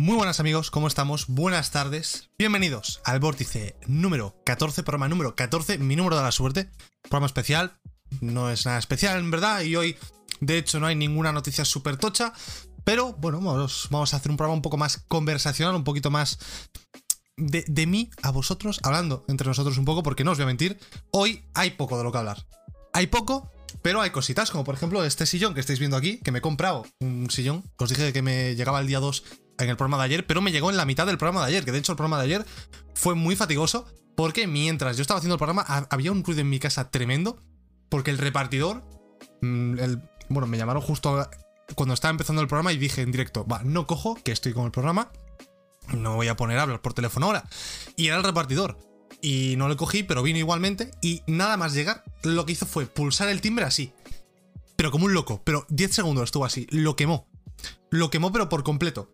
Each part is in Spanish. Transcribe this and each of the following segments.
Muy buenas amigos, ¿cómo estamos? Buenas tardes. Bienvenidos al Vórtice número 14, programa número 14, mi número de la suerte. Programa especial, no es nada especial en verdad, y hoy de hecho no hay ninguna noticia súper tocha, pero bueno, vamos, a hacer un programa un poco más conversacional, un poquito más de, de mí a vosotros, hablando entre nosotros un poco, porque no os voy a mentir, hoy hay poco de lo que hablar. Hay poco, pero hay cositas, como por ejemplo este sillón que estáis viendo aquí, que me he comprado un sillón. Os dije que me llegaba el día 2 en el programa de ayer, pero me llegó en la mitad del programa de ayer, que de hecho el programa de ayer fue muy fatigoso, porque mientras yo estaba haciendo el programa había un ruido en mi casa tremendo, porque el repartidor, mm, el, bueno, me llamaron justo cuando estaba empezando el programa y dije en directo, va, no cojo, que estoy con el programa, no voy a poner a hablar por teléfono ahora. Y era el repartidor. Y no le cogí, pero vino igualmente. Y nada más llegar, lo que hizo fue pulsar el timbre así. Pero como un loco. Pero 10 segundos estuvo así. Lo quemó. Lo quemó, pero por completo.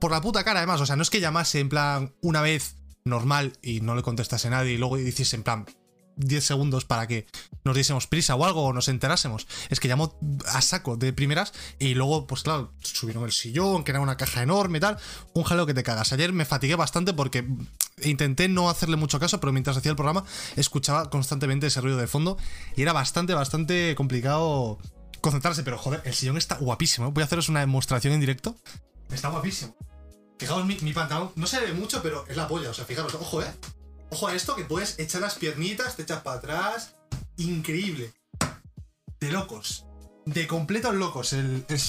Por la puta cara, además. O sea, no es que llamase en plan una vez normal y no le contestase nadie y luego hiciese en plan 10 segundos para que nos diésemos prisa o algo o nos enterásemos. Es que llamó a saco de primeras y luego, pues claro, subieron el sillón, que era una caja enorme y tal. Un jaleo que te cagas. Ayer me fatigué bastante porque intenté no hacerle mucho caso, pero mientras hacía el programa escuchaba constantemente ese ruido de fondo y era bastante, bastante complicado concentrarse. Pero joder, el sillón está guapísimo. Voy a haceros una demostración en directo. Está guapísimo. Fijaos, mi, mi pantalón no se ve mucho, pero es la polla. O sea, fijaros, ojo, eh. Ojo a esto, que puedes echar las piernitas, te echas para atrás. Increíble. De locos. De completos locos. El, el...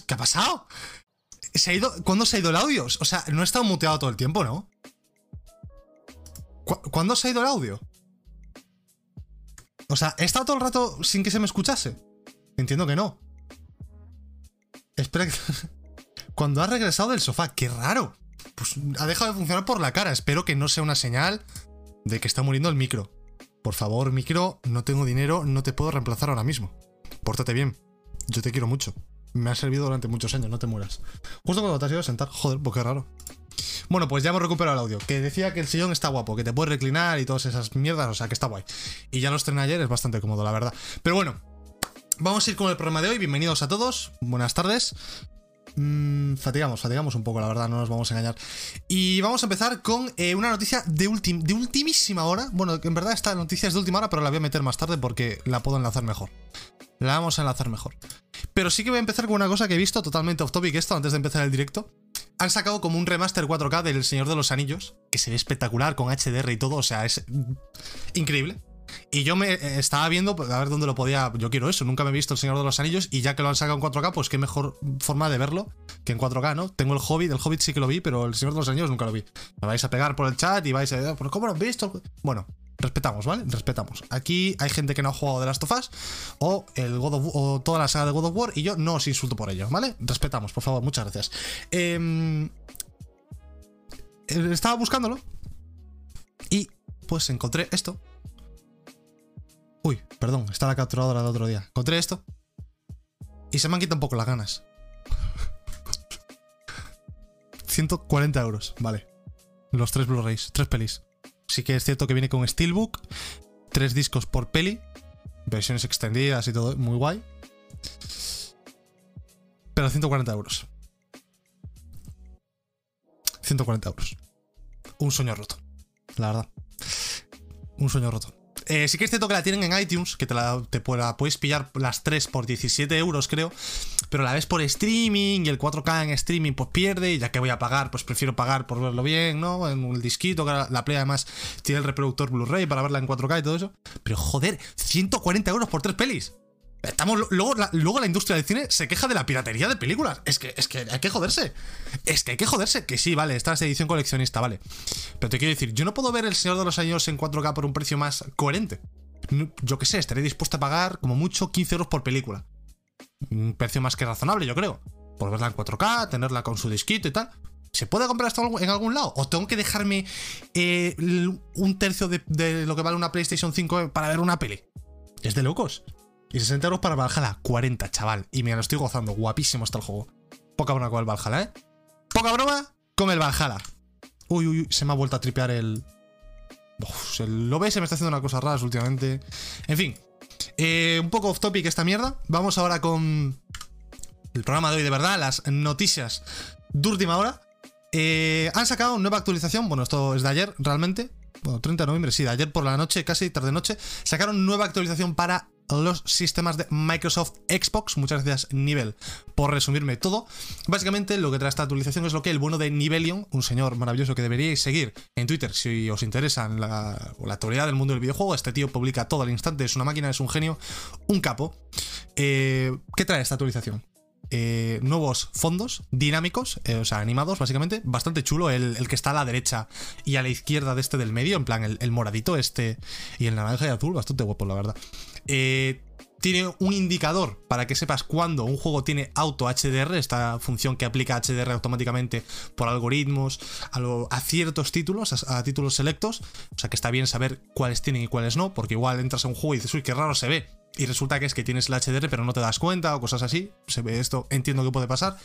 ¿Qué ha pasado? ¿Se ha? ¿Cuándo se ha ido el audio? O sea, no he estado muteado todo el tiempo, ¿no? ¿Cu ¿Cuándo se ha ido el audio? O sea, ¿he estado todo el rato sin que se me escuchase? Entiendo que no. Espera que... Cuando ha regresado del sofá, qué raro. Pues ha dejado de funcionar por la cara. Espero que no sea una señal de que está muriendo el micro. Por favor, micro, no tengo dinero, no te puedo reemplazar ahora mismo. Pórtate bien. Yo te quiero mucho. Me ha servido durante muchos años, no te mueras. Justo cuando te has ido a sentar, joder, pues qué raro. Bueno, pues ya hemos recuperado el audio. Que decía que el sillón está guapo, que te puedes reclinar y todas esas mierdas, o sea que está guay. Y ya lo estrené ayer, es bastante cómodo, la verdad. Pero bueno, vamos a ir con el programa de hoy. Bienvenidos a todos, buenas tardes. Mm, fatigamos, fatigamos un poco, la verdad, no nos vamos a engañar. Y vamos a empezar con eh, una noticia de, ultim de ultimísima hora. Bueno, en verdad esta noticia es de última hora, pero la voy a meter más tarde porque la puedo enlazar mejor. La vamos a enlazar mejor. Pero sí que voy a empezar con una cosa que he visto totalmente off topic esto antes de empezar el directo. Han sacado como un remaster 4K del Señor de los Anillos, que se ve espectacular con HDR y todo, o sea, es increíble. Y yo me eh, estaba viendo a ver dónde lo podía. Yo quiero eso, nunca me he visto El Señor de los Anillos y ya que lo han sacado en 4K, pues qué mejor forma de verlo que en 4K, ¿no? Tengo el Hobbit, el Hobbit sí que lo vi, pero El Señor de los Anillos nunca lo vi. Me vais a pegar por el chat y vais a. ¿Cómo lo han visto? Bueno, respetamos, ¿vale? Respetamos. Aquí hay gente que no ha jugado de Last of Us o, el God of, o toda la saga de God of War y yo no os insulto por ello, ¿vale? Respetamos, por favor, muchas gracias. Eh, estaba buscándolo y pues encontré esto. Uy, perdón, está la capturadora del otro día. Encontré esto y se me han quitado un poco las ganas. 140 euros, vale. Los tres Blu-rays, tres pelis. Sí que es cierto que viene con Steelbook, tres discos por peli, versiones extendidas y todo, muy guay. Pero 140 euros. 140 euros. Un sueño roto, la verdad. Un sueño roto. Eh, sí que es cierto que la tienen en iTunes, que te la, te la puedes pillar las 3 por 17 euros, creo. Pero la ves por streaming y el 4K en streaming pues pierde. Y ya que voy a pagar, pues prefiero pagar por verlo bien, ¿no? En un disquito, que la Play además tiene el reproductor Blu-ray para verla en 4K y todo eso. Pero joder, 140 euros por tres pelis. Estamos, luego, la, luego la industria del cine se queja de la piratería de películas. Es que, es que hay que joderse. Es que hay que joderse. Que sí, vale, esta es edición coleccionista, vale. Pero te quiero decir, yo no puedo ver El Señor de los Años en 4K por un precio más coherente. yo qué sé, estaré dispuesto a pagar como mucho 15 euros por película. Un precio más que razonable, yo creo. Por verla en 4K, tenerla con su disquito y tal. ¿Se puede comprar esto en algún lado? ¿O tengo que dejarme eh, un tercio de, de, lo que vale una PlayStation 5 para ver una peli? Es de locos. Y 60 euros para Valhalla, 40, chaval. Y me lo estoy gozando, guapísimo está el juego. Poca broma con el Valhalla, ¿eh? Poca broma con el Valhalla. Uy, uy, uy, se me ha vuelto a tripear el... Uf, el OBS me está haciendo una cosa rara últimamente. En fin, eh, un poco off topic esta mierda. Vamos ahora con el programa de hoy de verdad, las noticias de última hora. Eh, han sacado nueva actualización, bueno, esto es de ayer realmente. Bueno, 30 de noviembre, sí, de ayer por la noche, casi tarde noche. Sacaron nueva actualización para los sistemas de Microsoft Xbox. Muchas gracias, Nivel, por resumirme todo. Básicamente, lo que trae esta actualización es lo que el bueno de Nivelion, un señor maravilloso que deberíais seguir en Twitter si os interesa la, la actualidad del mundo del videojuego. Este tío publica todo al instante, es una máquina, es un genio, un capo. Eh, ¿Qué trae esta actualización? Eh, nuevos fondos dinámicos, eh, o sea, animados, básicamente. Bastante chulo el, que está a la derecha y a la izquierda de este del medio, en plan el, moradito este y el naranja y azul, bastante guapo, la verdad. Eh, tiene un indicador para que sepas cuándo un juego tiene auto HDR, esta función que aplica HDR automáticamente por algoritmos a, ciertos títulos, a, títulos selectos. O sea que está bien saber cuáles tienen y cuáles no, porque igual entras a un juego y dices, uy, qué raro se ve. Y resulta que es que tienes el HDR pero no te das cuenta o cosas así. Se ve esto, entiendo que puede pasar.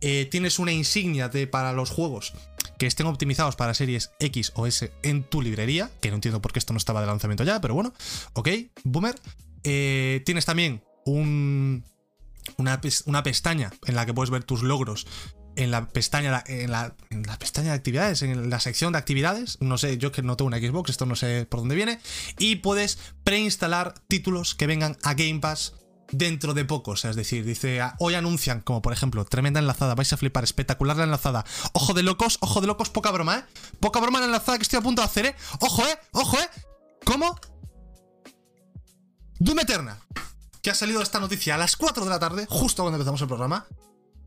Eh, tienes una insignia de, para los juegos que estén optimizados para series X o S en tu librería, que no entiendo por qué esto no estaba de lanzamiento ya, pero bueno, ok, boomer. Eh, tienes también un, una, una, pestaña en la que puedes ver tus logros. En la pestaña, en la, en la, pestaña de actividades, en la sección de actividades, no sé, yo que no tengo una Xbox, esto no sé por dónde viene, y puedes preinstalar títulos que vengan a Game Pass dentro de poco. O sea, es decir, dice, ah, hoy anuncian, como por ejemplo, tremenda enlazada, vais a flipar, espectacular la enlazada. Ojo de locos, ojo de locos, poca broma, ¿eh? Poca broma la enlazada que estoy a punto de hacer, ¿eh? Ojo, ¿eh? Ojo, ¿eh? ¿Cómo? Doom Eternal, que ha salido esta noticia a las 4 de la tarde, justo cuando empezamos el programa.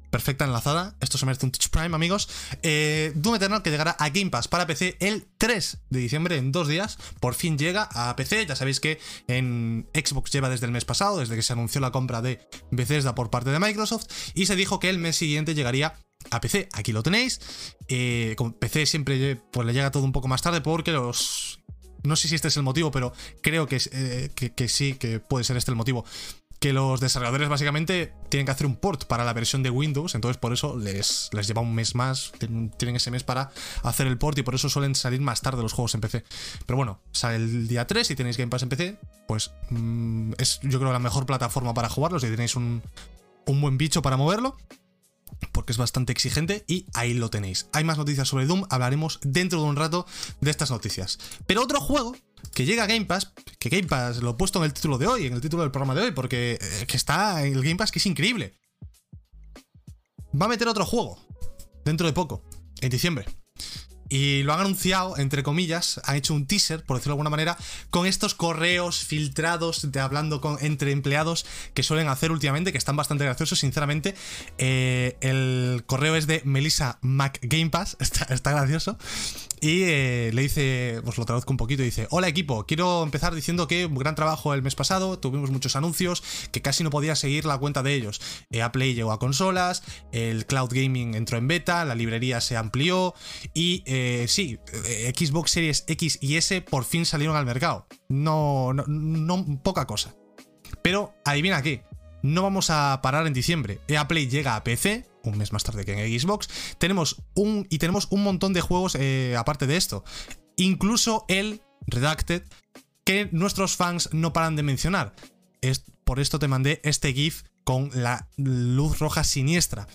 Perfecta enlazada, esto se merece un Touch Prime, amigos. Eh, Doom Eternal que llegará a Game Pass para PC el 3 de diciembre, en dos días. Por fin llega a PC. Ya sabéis que en Xbox lleva desde el mes pasado, desde que se anunció la compra de Bethesda por parte de Microsoft. Y se dijo que el mes siguiente llegaría a PC. Aquí lo tenéis. Eh, con PC siempre pues, le llega todo un poco más tarde porque los no sé si este es el motivo, pero creo eh, que, sí, que puede ser este el motivo. Que los desarrolladores básicamente tienen que hacer un port para la versión de Windows, entonces por eso les, les lleva un mes más, tienen ese mes para hacer el port y por eso suelen salir más tarde los juegos en PC. Pero bueno, sale el día 3 y tenéis Game Pass en PC, pues mm, es yo creo la mejor plataforma para jugarlo si tenéis un, un buen bicho para moverlo porque es bastante exigente y ahí lo tenéis. Hay más noticias sobre Doom, hablaremos dentro de un rato de estas noticias. Pero otro juego que llega a Game Pass, que Game Pass lo he puesto en el título de hoy, en el título del programa de hoy, porque eh, que está en el Game Pass que es increíble. Va a meter otro juego dentro de poco, en diciembre. Y lo han anunciado, entre comillas, han hecho un teaser, por decirlo de alguna manera, con estos correos filtrados de hablando con, entre empleados que suelen hacer últimamente, que están bastante graciosos, sinceramente. Eh, el correo es de Melissa McGamepass, está, está gracioso. Y eh, le dice, os lo traduzco un poquito, dice, hola equipo, quiero empezar diciendo que un gran trabajo el mes pasado, tuvimos muchos anuncios, que casi no podía seguir la cuenta de ellos. Eh, a Play llegó a consolas, el cloud gaming entró en beta, la librería se amplió y eh, sí, Xbox Series X y S por fin salieron al mercado. No, no, no poca cosa. Pero adivina qué, no vamos a parar en diciembre. EA Play llega a PC, un mes más tarde que en Xbox. Tenemos un, y tenemos un montón de juegos eh, aparte de esto. Incluso el Redacted, que nuestros fans no paran de mencionar. Es, por esto te mandé este GIF con la luz roja siniestra.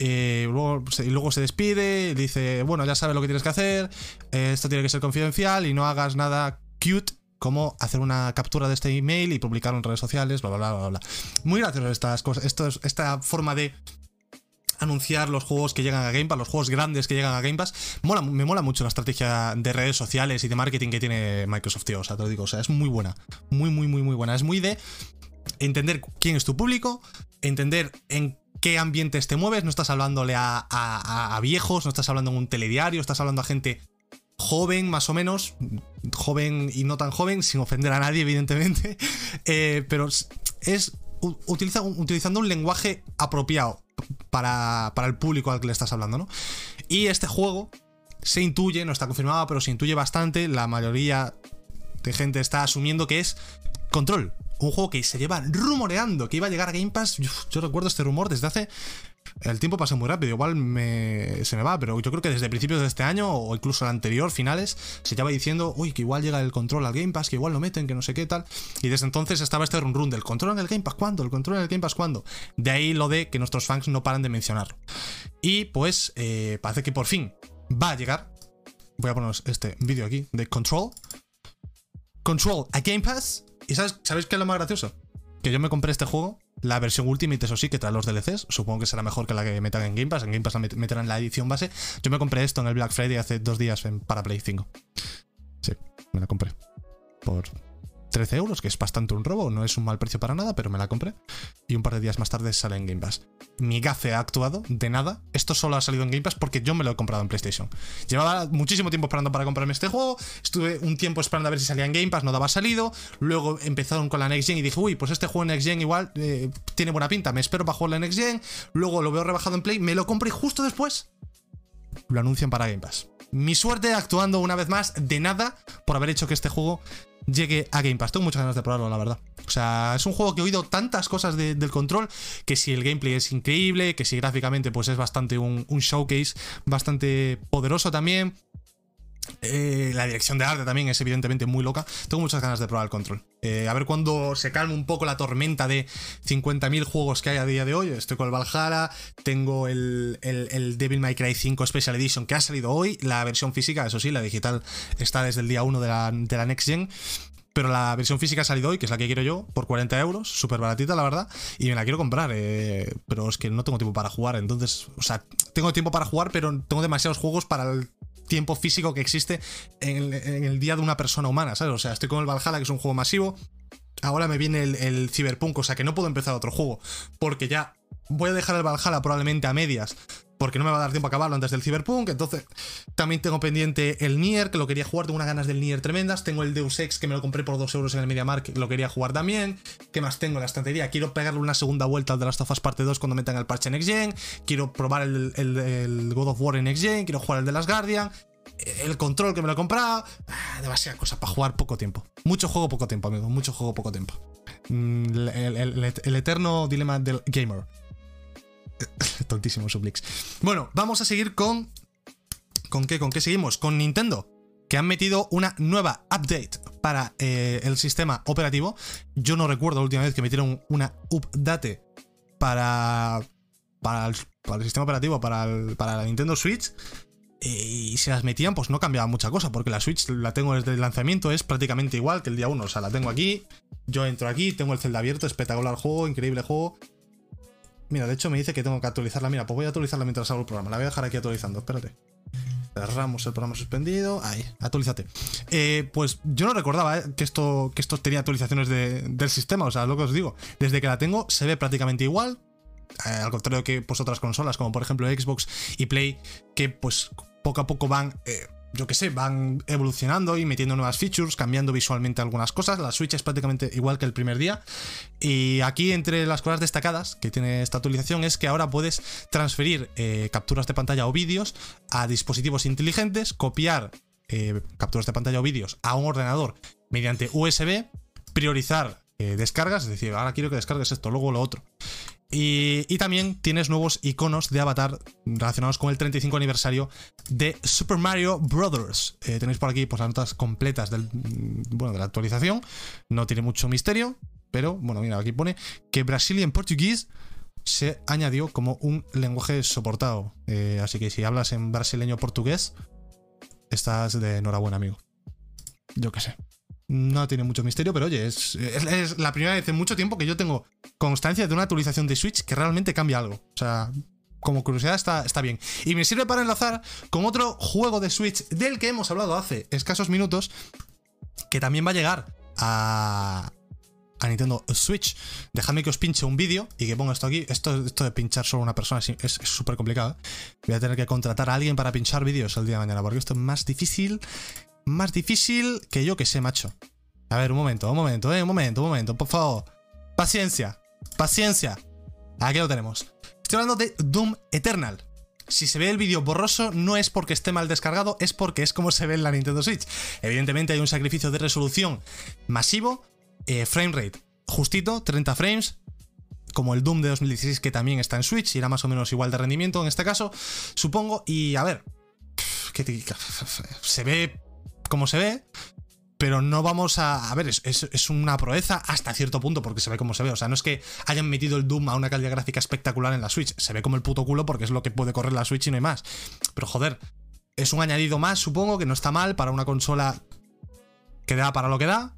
Eh, luego, y luego se despide, dice, bueno, ya sabes lo que tienes que hacer, esto tiene que ser confidencial y no hagas nada cute como hacer una captura de este email y publicarlo en redes sociales, bla, bla, bla, bla, bla. Muy gracioso estas cosas, esto esta forma de anunciar los juegos que llegan a Game Pass, los juegos grandes que llegan a Game Pass. Me mola mucho la estrategia de redes sociales y de marketing que tiene Microsoft, tío. O sea, te lo digo, o sea, es muy buena. Muy, muy, muy, muy buena. Es muy de entender quién es tu público, entender en qué ambientes te mueves. No estás hablándole a, a viejos, no estás hablando en un telediario, estás hablando a gente joven, más o menos. Joven y no tan joven, sin ofender a nadie, evidentemente. Eh, pero es utiliza, utilizando un lenguaje apropiado para, para el público al que le estás hablando, ¿no? Y este juego se intuye, no está confirmado, pero se intuye bastante. La mayoría de gente está asumiendo que es Control. Un juego que se lleva rumoreando que iba a llegar a Game Pass. Yo recuerdo este rumor desde hace el tiempo pasa muy rápido, igual se me va, pero yo creo que desde principios de este año o incluso el anterior, finales, se estaba diciendo, uy, que igual llega el control al Game Pass, que igual lo meten, que no sé qué tal. Y desde entonces estaba este run run del control en el Game Pass, ¿cuándo? ¿El control en el Game Pass, cuándo? De ahí lo de que nuestros fans no paran de mencionarlo. Y pues eh, parece que por fin va a llegar. Voy a poner este vídeo aquí de Control. Control a Game Pass. ¿Y sabes, ¿sabéis qué es lo más gracioso? Que yo me compré este juego la versión Ultimate, eso sí, que trae los DLCs. Supongo que será mejor que la que metan en Game Pass. En Game Pass meterán la edición base. Yo me compré esto en el Black Friday hace dos días para Play 5. Sí, me la compré. Por 13 euros, que es bastante un robo, no es un mal precio para nada, pero me la compré. Y un par de días más tarde sale en Game Pass. Mi gafe ha actuado de nada. Esto solo ha salido en Game Pass porque yo me lo he comprado en PlayStation. Llevaba muchísimo tiempo esperando para comprarme este juego. Estuve un tiempo esperando a ver si salía en Game Pass, no daba salido. Luego empezaron con la Next Gen y dije, uy, pues este juego en Next Gen igual eh, tiene buena pinta. Me espero para jugar la Next Gen. Luego lo veo rebajado en Play, me lo compré justo después lo anuncian para Game Pass. Mi suerte actuando una vez más de nada por haber hecho que este juego llegue a Game Pass. Tengo muchas ganas de probarlo, la verdad. O sea, es un juego que he oído tantas cosas del control, que si el gameplay es increíble, que si gráficamente pues es bastante un, un showcase bastante poderoso también, eh, la dirección de arte también es evidentemente muy loca. Tengo muchas ganas de probar el control. Eh, a ver cuando se calme un poco la tormenta de 50.000 juegos que hay a día de hoy. Estoy con el Valhalla, tengo el, Devil May Cry 5 Special Edition que ha salido hoy. La versión física, eso sí, la digital está desde el día 1 de la, de la Next Gen. Pero la versión física ha salido hoy, que es la que quiero yo, por 40 euros, súper baratita, la verdad, y me la quiero comprar. Eh, pero es que no tengo tiempo para jugar, entonces, o sea, tengo tiempo para jugar, pero tengo demasiados juegos para el tiempo físico que existe en el, día de una persona humana, ¿sabes? O sea, estoy con el Valhalla, que es un juego masivo. Ahora me viene el, el Cyberpunk, o sea que no puedo empezar otro juego. Porque ya voy a dejar el Valhalla probablemente a medias porque no me va a dar tiempo a acabarlo antes del Cyberpunk. Entonces, también tengo pendiente el Nier, que lo quería jugar, tengo unas ganas del Nier tremendas. Tengo el Deus Ex, que me lo compré por 2 euros en el MediaMarkt, lo quería jugar también. ¿Qué más tengo en la estantería? Quiero pegarle una segunda vuelta al de las Us parte 2 cuando metan el parche Next Gen. Quiero probar el, God of War en Next Gen. Quiero jugar el de las Guardian el control que me lo he comprado. Ah, demasiadas cosas para jugar poco tiempo. Mucho juego, poco tiempo, amigo. Mucho juego, poco tiempo. Mm, el eterno dilema del gamer. Tontísimo Sublix. Bueno, vamos a seguir con. ¿Con qué? ¿Con qué seguimos? Con Nintendo. Que han metido una nueva update para eh, el sistema operativo. Yo no recuerdo la última vez que metieron una update para. Para el, sistema operativo, para, para la Nintendo Switch. y si las metían, pues no cambiaba mucha cosa, porque la Switch la tengo desde el lanzamiento, es prácticamente igual que el día 1. O sea, la tengo aquí, yo entro aquí, tengo el Zelda abierto, espectacular juego, increíble juego. Mira, de hecho me dice que tengo que actualizarla. Mira, pues voy a actualizarla mientras hago el programa. La voy a dejar aquí actualizando, espérate. Cerramos el programa suspendido. Ahí, actualízate. Eh, pues yo no recordaba eh, que, esto, que esto tenía actualizaciones del sistema. O sea, lo que os digo. Desde que la tengo se ve prácticamente igual. Eh, al contrario que pues, otras consolas, como por ejemplo Xbox y Play, que pues poco a poco van yo qué sé, van evolucionando y metiendo nuevas features, cambiando visualmente algunas cosas. La Switch es prácticamente igual que el primer día. Y aquí, entre las cosas destacadas que tiene esta actualización, es que ahora puedes transferir eh, capturas de pantalla o vídeos a dispositivos inteligentes, copiar eh, capturas de pantalla o vídeos a un ordenador mediante USB, priorizar eh, descargas, es decir, ahora quiero que descargues esto, luego lo otro. Y, también tienes nuevos iconos de avatar relacionados con el 35 aniversario de Super Mario Bros. Eh, tenéis por aquí pues, las notas completas del, bueno, de la actualización. No tiene mucho misterio, pero bueno, mira, aquí pone que Brazilian Portuguese se añadió como un lenguaje soportado. Eh, así que si hablas en brasileño portugués, estás de enhorabuena, amigo. Yo qué sé. No tiene mucho misterio, pero oye, es, la primera vez en mucho tiempo que yo tengo constancia de una actualización de Switch que realmente cambia algo. O sea, como curiosidad está, está bien. Y me sirve para enlazar con otro juego de Switch del que hemos hablado hace escasos minutos, que también va a llegar a, a Nintendo Switch. Dejadme que os pinche un vídeo y que ponga esto aquí. Esto, esto de pinchar solo una persona es súper complicado. Voy a tener que contratar a alguien para pinchar vídeos el día de mañana, porque esto es más difícil, más difícil que yo que sé, macho. A ver, un momento, un momento, eh, un momento, un momento, por favor. Paciencia, paciencia. Aquí lo tenemos. Estoy hablando de Doom Eternal. Si se ve el vídeo borroso, no es porque esté mal descargado, es porque es como se ve en la Nintendo Switch. Evidentemente hay un sacrificio de resolución masivo, eh, frame rate justito, 30 frames, como el Doom de 2016 que también está en Switch, era más o menos igual de rendimiento en este caso, supongo, y a ver, se ve como se ve, pero no vamos a. A ver, es, una proeza hasta cierto punto, porque se ve como se ve. O sea, no es que hayan metido el Doom a una calidad gráfica espectacular en la Switch. Se ve como el puto culo porque es lo que puede correr la Switch y no hay más. Pero joder, es un añadido más, supongo, que no está mal para una consola que da para lo que da.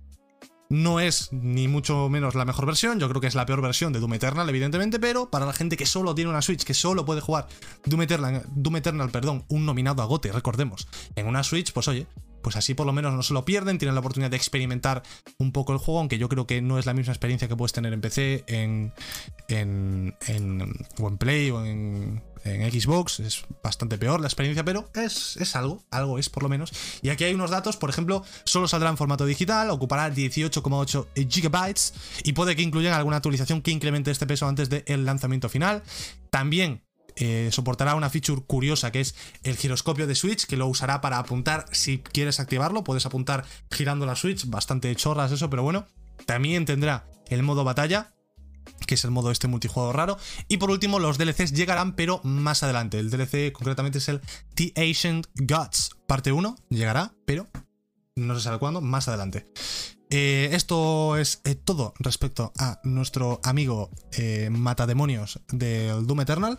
No es ni mucho menos la mejor versión, yo creo que es la peor versión de Doom Eternal, evidentemente, pero para la gente que solo tiene una Switch, que solo puede jugar Doom Eternal, Doom Eternal perdón, un nominado a GOTE, recordemos, en una Switch, pues oye, pues así por lo menos no se lo pierden, tienen la oportunidad de experimentar un poco el juego, aunque yo creo que no es la misma experiencia que puedes tener en PC, en, en, en o en Play o en, en Xbox, es bastante peor la experiencia, pero es, es, algo, algo es por lo menos. Y aquí hay unos datos, por ejemplo, solo saldrá en formato digital, ocupará 18,8 GB y puede que incluyan alguna actualización que incremente este peso antes del lanzamiento final. También eh, soportará una feature curiosa que es el giroscopio de Switch, que lo usará para apuntar si quieres activarlo. Puedes apuntar girando la Switch, bastante chorras eso, pero bueno. También tendrá el modo batalla, que es el modo este multijugador raro. Y por último, los DLCs llegarán, pero más adelante. El DLC concretamente es el The Ancient Gods. Parte 1 llegará, pero no se sabe cuándo, más adelante. Eh, esto es eh, todo respecto a nuestro amigo matademonios del Doom Eternal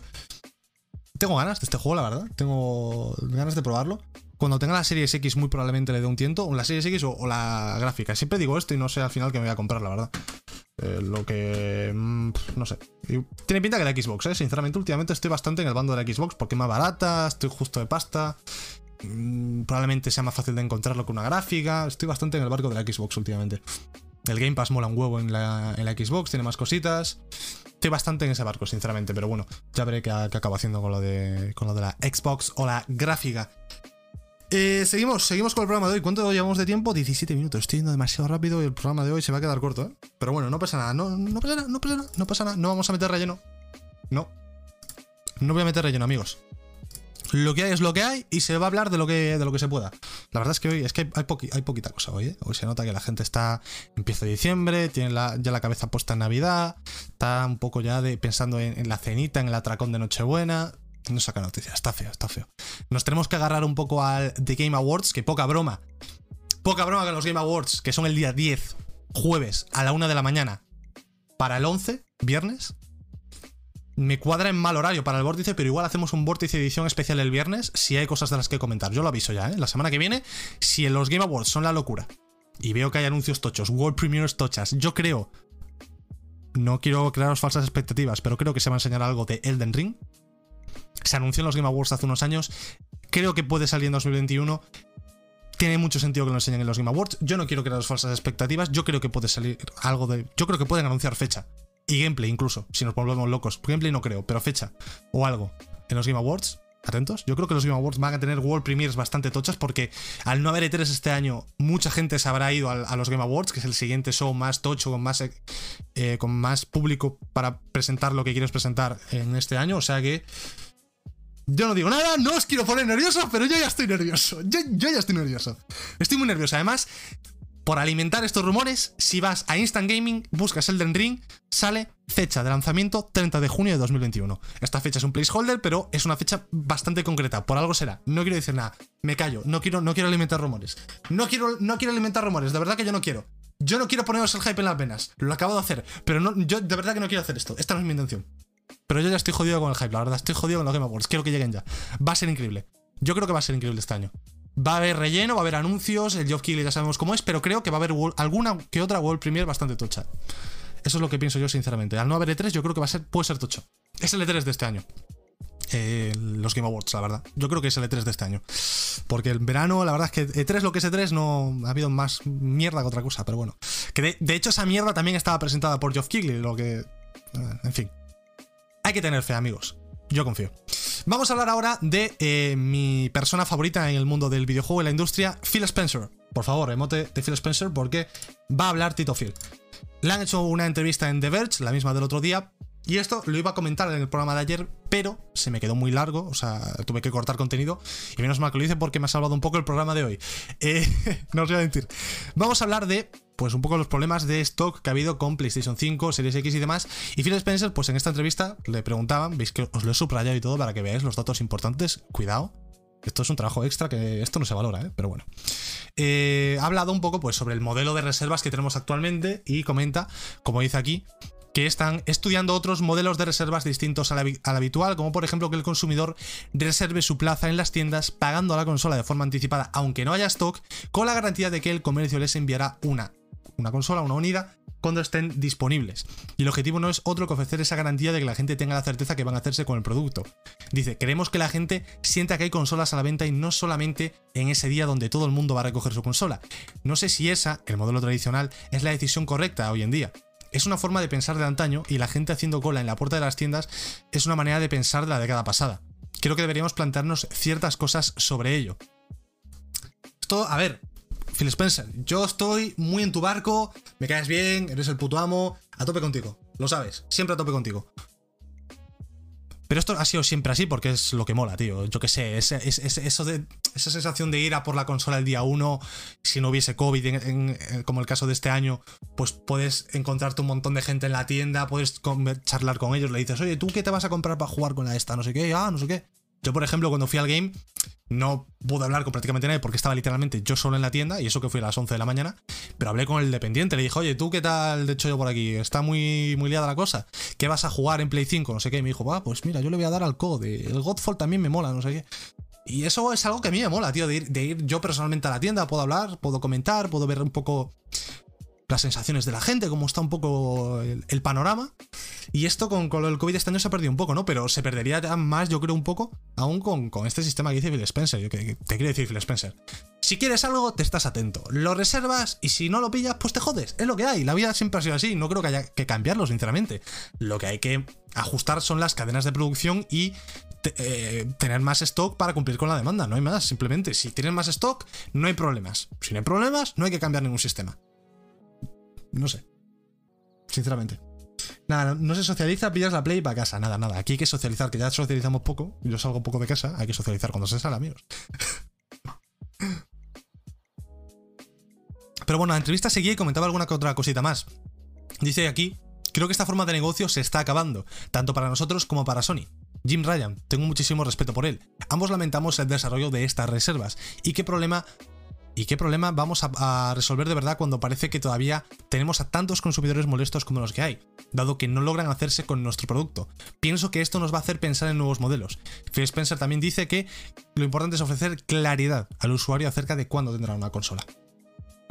tengo ganas de este juego, la verdad. Tengo ganas de probarlo. Cuando tenga la Series X, muy probablemente le dé un tiento. O la Series X o, la gráfica. Siempre digo esto y no sé al final que me voy a comprar, la verdad. Eh, lo que. Mm, no sé. Tiene pinta que la Xbox, ¿eh? Sinceramente, últimamente estoy bastante en el bando de la Xbox porque es más barata, estoy justo de pasta. Mm, probablemente sea más fácil de encontrarlo que una gráfica. Estoy bastante en el barco de la Xbox últimamente. El Game Pass mola un huevo en la, en la Xbox, tiene más cositas. Estoy bastante en ese barco, sinceramente, pero bueno, ya veré qué, acabo haciendo con lo, de, con lo de la Xbox o la gráfica. Eh, seguimos, seguimos con el programa de hoy. ¿Cuánto llevamos de tiempo? 17 minutos. Estoy yendo demasiado rápido y el programa de hoy se va a quedar corto, ¿eh? Pero bueno, no pasa nada, no, no pasa nada, no pasa nada, no pasa nada. No vamos a meter relleno. No. No voy a meter relleno, amigos lo que hay es lo que hay y se va a hablar de lo que, de lo que se pueda. La verdad es que hoy es que hay, poquita cosa hoy, ¿eh? Hoy se nota que la gente está, empieza diciembre, tiene ya la cabeza puesta en Navidad, está un poco ya de, pensando en, la cenita, en el atracón de Nochebuena. No saca noticias, está feo, está feo. Nos tenemos que agarrar un poco al The Game Awards, que poca broma. Poca broma con los Game Awards, que son el día 10, jueves, a la 1 de la mañana, para el 11, viernes me cuadra en mal horario para el vórtice, pero igual hacemos un vórtice edición especial el viernes si hay cosas de las que comentar. Yo lo aviso ya, ¿eh? La semana que viene, si en los Game Awards son la locura y veo que hay anuncios tochos, World Premiers tochas, yo creo. No quiero crearos falsas expectativas, pero creo que se va a enseñar algo de Elden Ring. Se anunció en los Game Awards hace unos años. Creo que puede salir en 2021 tiene mucho sentido que lo enseñen en los Game Awards. Yo no quiero crear falsas expectativas. Yo creo que puede salir algo de. Yo creo que pueden anunciar fecha. Y gameplay incluso, si nos volvemos locos. Gameplay no creo, pero fecha o algo en los Game Awards. Atentos. Yo creo que los Game Awards van a tener World Premiers bastante tochas porque al no haber E3 este año, mucha gente se habrá ido a, los Game Awards, que es el siguiente show más tocho, con más, eh, con más público para presentar lo que quieres presentar en este año. O sea que yo no digo nada, no os quiero poner nervioso, pero yo ya estoy nervioso. Yo, yo, ya estoy nervioso. Estoy muy nervioso. Además, por alimentar estos rumores, si vas a Instant Gaming, buscas Elden Ring, sale fecha de lanzamiento 30 de junio de 2021. Esta fecha es un placeholder, pero es una fecha bastante concreta. Por algo será. No quiero decir nada. Me callo. No quiero, no quiero alimentar rumores. No quiero, no quiero alimentar rumores. De verdad que yo no quiero. Yo no quiero poneros el hype en las venas. Lo acabo de hacer. Pero no, yo de verdad que no quiero hacer esto. Esta no es mi intención. Pero yo ya estoy jodido con el hype, la verdad. Estoy jodido con los Game Awards. Quiero que lleguen ya. Va a ser increíble. Yo creo que va a ser increíble este año. Va a haber relleno, va a haber anuncios, el Geoff Keighley ya sabemos cómo es, pero creo que va a haber alguna que otra World Premiere bastante tocha. Eso es lo que pienso yo, sinceramente. Al no haber E3, yo creo que va a ser, puede ser tocho. Es el E3 de este año. Eh, los Game Awards, la verdad. Yo creo que es el E3 de este año. Porque el verano, la verdad es que E3, lo que es E3, no ha habido más mierda que otra cosa, pero bueno. Que de, hecho esa mierda también estaba presentada por Geoff Keighley, lo que... Eh, en fin. Hay que tener fe, amigos. Yo confío. Vamos a hablar ahora de eh, mi persona favorita en el mundo del videojuego y la industria, Phil Spencer. Por favor, emote de Phil Spencer porque va a hablar Tito Phil. Le han hecho una entrevista en The Verge, la misma del otro día, y esto lo iba a comentar en el programa de ayer, pero se me quedó muy largo, o sea, tuve que cortar contenido. Y menos mal que lo hice porque me ha salvado un poco el programa de hoy. Eh, no os voy a mentir. Vamos a hablar de, pues, un poco los problemas de stock que ha habido con PlayStation 5, Series X y demás. Y Phil Spencer, pues en esta entrevista le preguntaban, veis que os lo he subrayado y todo para que veáis los datos importantes. Cuidado, esto es un trabajo extra que esto no se valora, ¿eh? pero bueno. Eh, ha hablado un poco pues, sobre el modelo de reservas que tenemos actualmente y comenta, como dice aquí, que están estudiando otros modelos de reservas distintos al, habitual, como por ejemplo que el consumidor reserve su plaza en las tiendas pagando a la consola de forma anticipada, aunque no haya stock, con la garantía de que el comercio les enviará una, una consola, una unidad, cuando estén disponibles. Y el objetivo no es otro que ofrecer esa garantía de que la gente tenga la certeza que van a hacerse con el producto. Dice, queremos que la gente sienta que hay consolas a la venta y no solamente en ese día donde todo el mundo va a recoger su consola. No sé si esa, el modelo tradicional, es la decisión correcta hoy en día. Es una forma de pensar de antaño y la gente haciendo cola en la puerta de las tiendas es una manera de pensar de la década pasada. Creo que deberíamos plantearnos ciertas cosas sobre ello. Esto, a ver, Phil Spencer, yo estoy muy en tu barco, me caes bien, eres el puto amo, a tope contigo, lo sabes, siempre a tope contigo. Pero esto ha sido siempre así porque es lo que mola, tío. Yo qué sé, es, eso de, esa sensación de ir a por la consola el día 1, si no hubiese COVID, como el caso de este año, pues puedes encontrarte un montón de gente en la tienda, puedes charlar con ellos, le dices, oye, ¿tú qué te vas a comprar para jugar con la esta? No sé qué, ah, no sé qué. Yo, por ejemplo, cuando fui al game, no pude hablar con prácticamente nadie porque estaba literalmente yo solo en la tienda y eso que fui a las 11 de la mañana, pero hablé con el dependiente, le dije, oye, ¿tú qué tal de hecho yo por aquí? Está muy, muy liada la cosa. ¿Qué vas a jugar en Play 5? No sé qué. Y me dijo, va, pues mira, yo le voy a dar al code. El Godfall también me mola, no sé qué. Y eso es algo que a mí me mola, tío, de ir, de ir yo personalmente a la tienda, puedo hablar, puedo comentar, puedo ver un poco las sensaciones de la gente, cómo está un poco el, panorama. Y esto con, el COVID este año se ha perdido un poco, ¿no? Pero se perdería más, yo creo, un poco, aún con, con este sistema que dice Phil Spencer. Yo, que, te quiero decir Phil Spencer. Si quieres algo, te estás atento. Lo reservas y si no lo pillas, pues te jodes. Es lo que hay. La vida siempre ha sido así. No creo que haya que cambiarlo, sinceramente. Lo que hay que ajustar son las cadenas de producción y eh, tener más stock para cumplir con la demanda. No hay más. Simplemente, si tienes más stock, no hay problemas. Si no hay problemas, no hay que cambiar ningún sistema. No sé. Sinceramente. Nada, no se socializa, pillas la play para casa. Nada, nada. Aquí hay que socializar, que ya socializamos poco. Yo salgo poco de casa. Hay que socializar cuando se sale, amigos. Pero bueno, la entrevista seguía y comentaba alguna que otra cosita más. Dice aquí, creo que esta forma de negocio se está acabando, tanto para nosotros como para Sony. Jim Ryan, tengo muchísimo respeto por él. Ambos lamentamos el desarrollo de estas reservas y qué problema ¿Y qué problema vamos a, resolver de verdad cuando parece que todavía tenemos a tantos consumidores molestos como los que hay, dado que no logran hacerse con nuestro producto? Pienso que esto nos va a hacer pensar en nuevos modelos. Phil Spencer también dice que lo importante es ofrecer claridad al usuario acerca de cuándo tendrá una consola.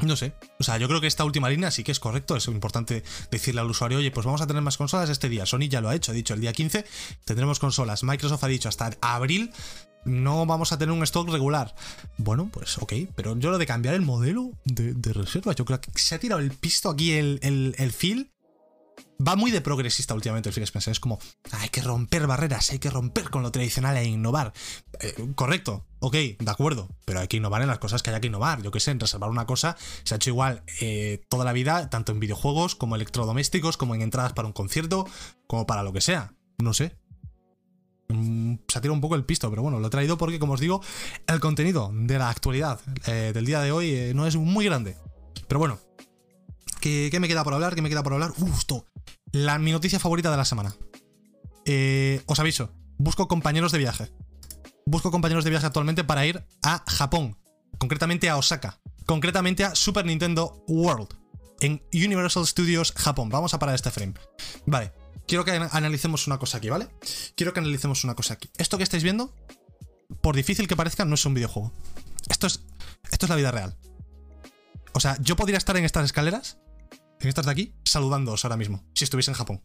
No sé. O sea, yo creo que esta última línea sí que es correcto. Es importante decirle al usuario, oye, pues vamos a tener más consolas este día. Sony ya lo ha hecho, ha dicho el día 15 tendremos consolas. Microsoft ha dicho hasta abril no vamos a tener un stock regular. Bueno, pues ok, pero yo lo de cambiar el modelo de, reserva, yo creo que se ha tirado el pisto aquí el, el, el feel. Va muy de progresista últimamente el Phil Spencer. Es como, hay que romper barreras, hay que romper con lo tradicional e innovar. Eh, correcto, ok, de acuerdo, pero hay que innovar en las cosas que haya que innovar. Yo qué sé, en reservar una cosa se ha hecho igual eh, toda la vida, tanto en videojuegos como electrodomésticos, como en entradas para un concierto, como para lo que sea. No sé, se ha tirado un poco el pisto, pero bueno, lo he traído porque, como os digo, el contenido de la actualidad eh, del día de hoy eh, no es muy grande. Pero bueno, ¿qué, me queda por hablar? ¿Qué me queda por hablar? Uf, La, mi noticia favorita de la semana. Eh, os aviso, busco compañeros de viaje. Busco compañeros de viaje actualmente para ir a Japón, concretamente a Osaka, concretamente a Super Nintendo World, en Universal Studios Japón. Vamos a parar este frame. Vale, quiero que analicemos una cosa aquí, ¿vale? Quiero que analicemos una cosa aquí. Esto que estáis viendo, por difícil que parezca, no es un videojuego. Esto es, esto es la vida real. O sea, yo podría estar en estas escaleras, en estas de aquí, saludándoos ahora mismo, si estuviese en Japón.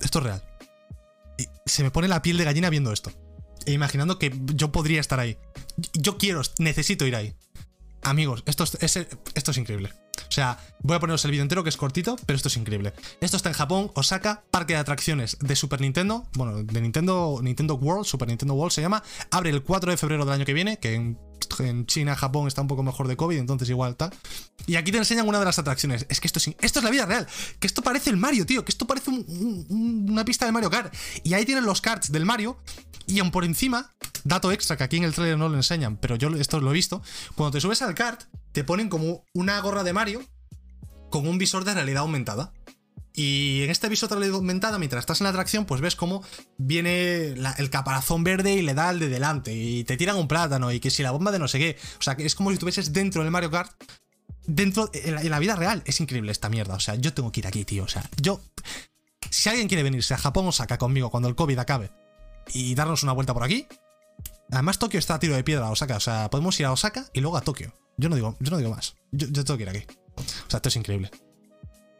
Esto es real. Se me pone la piel de gallina viendo esto. E imaginando que yo podría estar ahí. Yo quiero, necesito ir ahí. Amigos, esto es, esto es increíble sea, voy a poneros el vídeo entero que es cortito, pero esto es increíble. Esto está en Japón, Osaka, parque de atracciones de Super Nintendo, bueno, de Nintendo, Nintendo World, Super Nintendo World se llama. Abre el 4 de febrero del año que viene, que en, China, Japón está un poco mejor de COVID, entonces igual tal. Y aquí te enseñan una de las atracciones. Es que esto es, esto es la vida real. Que esto parece el Mario, tío. Que esto parece una pista de Mario Kart. Y ahí tienen los karts del Mario. Y aún por encima, dato extra que aquí en el trailer no lo enseñan, pero yo esto lo he visto. Cuando te subes al kart, te ponen como una gorra de Mario con un visor de realidad aumentada. Y en este visor de realidad aumentada, mientras estás en la atracción, pues ves cómo viene el caparazón verde y le da al de delante. Y te tiran un plátano y que si la bomba de no sé qué. O sea, que es como si estuvieses dentro del Mario Kart. Dentro, en la, vida real. Es increíble esta mierda. O sea, yo tengo que ir aquí, tío. O sea, yo. Si alguien quiere venirse a Japón, o saca conmigo cuando el COVID acabe y darnos una vuelta por aquí. Además, Tokio está a tiro de piedra a Osaka. O sea, podemos ir a Osaka y luego a Tokio. Yo no digo, yo no digo más. Yo, tengo que ir aquí. O sea, esto es increíble.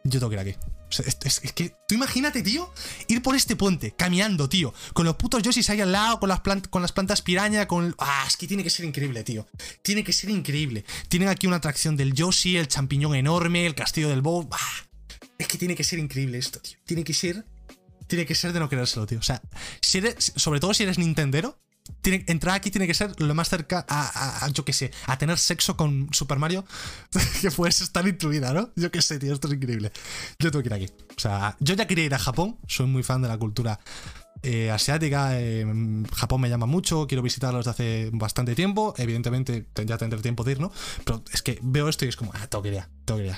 Yo tengo que ir aquí. Es, que tú imagínate, tío, ir por este puente, caminando, tío, con los putos Yoshis ahí al lado, con las, con las plantas piraña, con... Ah, es que tiene que ser increíble, tío. Tiene que ser increíble. Tienen aquí una atracción del Yoshi, el champiñón enorme, el castillo del Bow. Ah, es que tiene que ser increíble esto, tío. Tiene que ser... Tiene que ser de no querérselo, tío. O sea, si eres, sobre todo si eres Nintendero, entrar aquí tiene que ser lo más cerca a, yo qué sé, a tener sexo con Super Mario que puedes estar incluida, ¿no? Yo qué sé, tío, esto es increíble. Yo tengo que ir aquí. O sea, yo ya quería ir a Japón, soy muy fan de la cultura eh, asiática, eh, Japón me llama mucho, quiero visitarlo desde hace bastante tiempo, evidentemente ya tendré tiempo de ir, ¿no? Pero es que veo esto y es como, ah, tengo que ir, tengo que ir,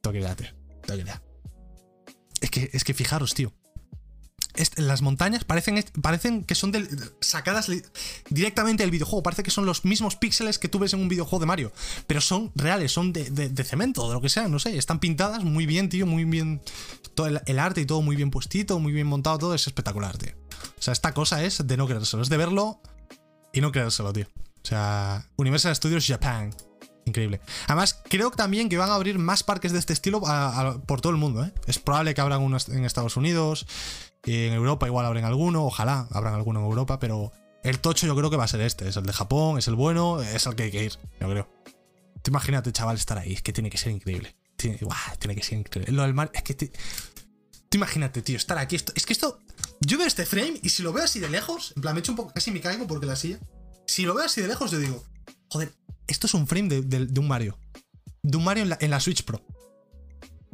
tengo que ir, tengo que ir. Es es que fijaros, tío las montañas parecen, parecen que son sacadas directamente del videojuego. Parece que son los mismos píxeles que tú ves en un videojuego de Mario. Pero son reales, son de, cemento, de lo que sea, no sé. Están pintadas muy bien, tío, muy bien. Todo el, arte y todo muy bien puestito, muy bien montado, todo es espectacular, tío. O sea, esta cosa es de no creérselo, es de verlo y no creérselo, tío. O sea, Universal Studios Japan. Increíble. Además, creo también que van a abrir más parques de este estilo por todo el mundo. ¿eh? Es probable que abran unos en Estados Unidos, en Europa igual abren alguno, ojalá abran alguno en Europa, pero el tocho yo creo que va a ser este. Es el de Japón, es el bueno, es el que hay que ir, yo creo. Te imagínate, chaval, estar ahí. Es que tiene que ser increíble. Tiene, que ser increíble. Lo del mar, es que te, imagínate, tío, estar aquí. es que esto. Yo veo este frame y si lo veo así de lejos, en plan, me echo un poco, casi me caigo porque la silla. Si lo veo así de lejos, yo digo, joder, esto es un frame de, un Mario. De un Mario en la, Switch Pro.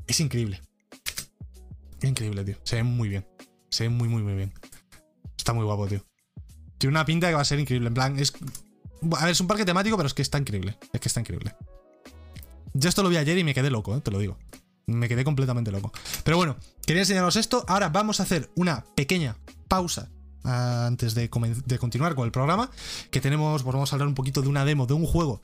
Es increíble. Increíble, tío. Se ve muy bien. Se ve muy, muy, muy bien. Está muy guapo, tío. Tiene una pinta que va a ser increíble. En plan, es. A ver, es un parque temático, pero es que está increíble. Es que está increíble. Yo esto lo vi ayer y me quedé loco, ¿eh? te lo digo. Me quedé completamente loco. Pero bueno, quería enseñaros esto. Ahora vamos a hacer una pequeña pausa antes de, de, continuar con el programa. Que tenemos, pues vamos a hablar un poquito de una demo de un juego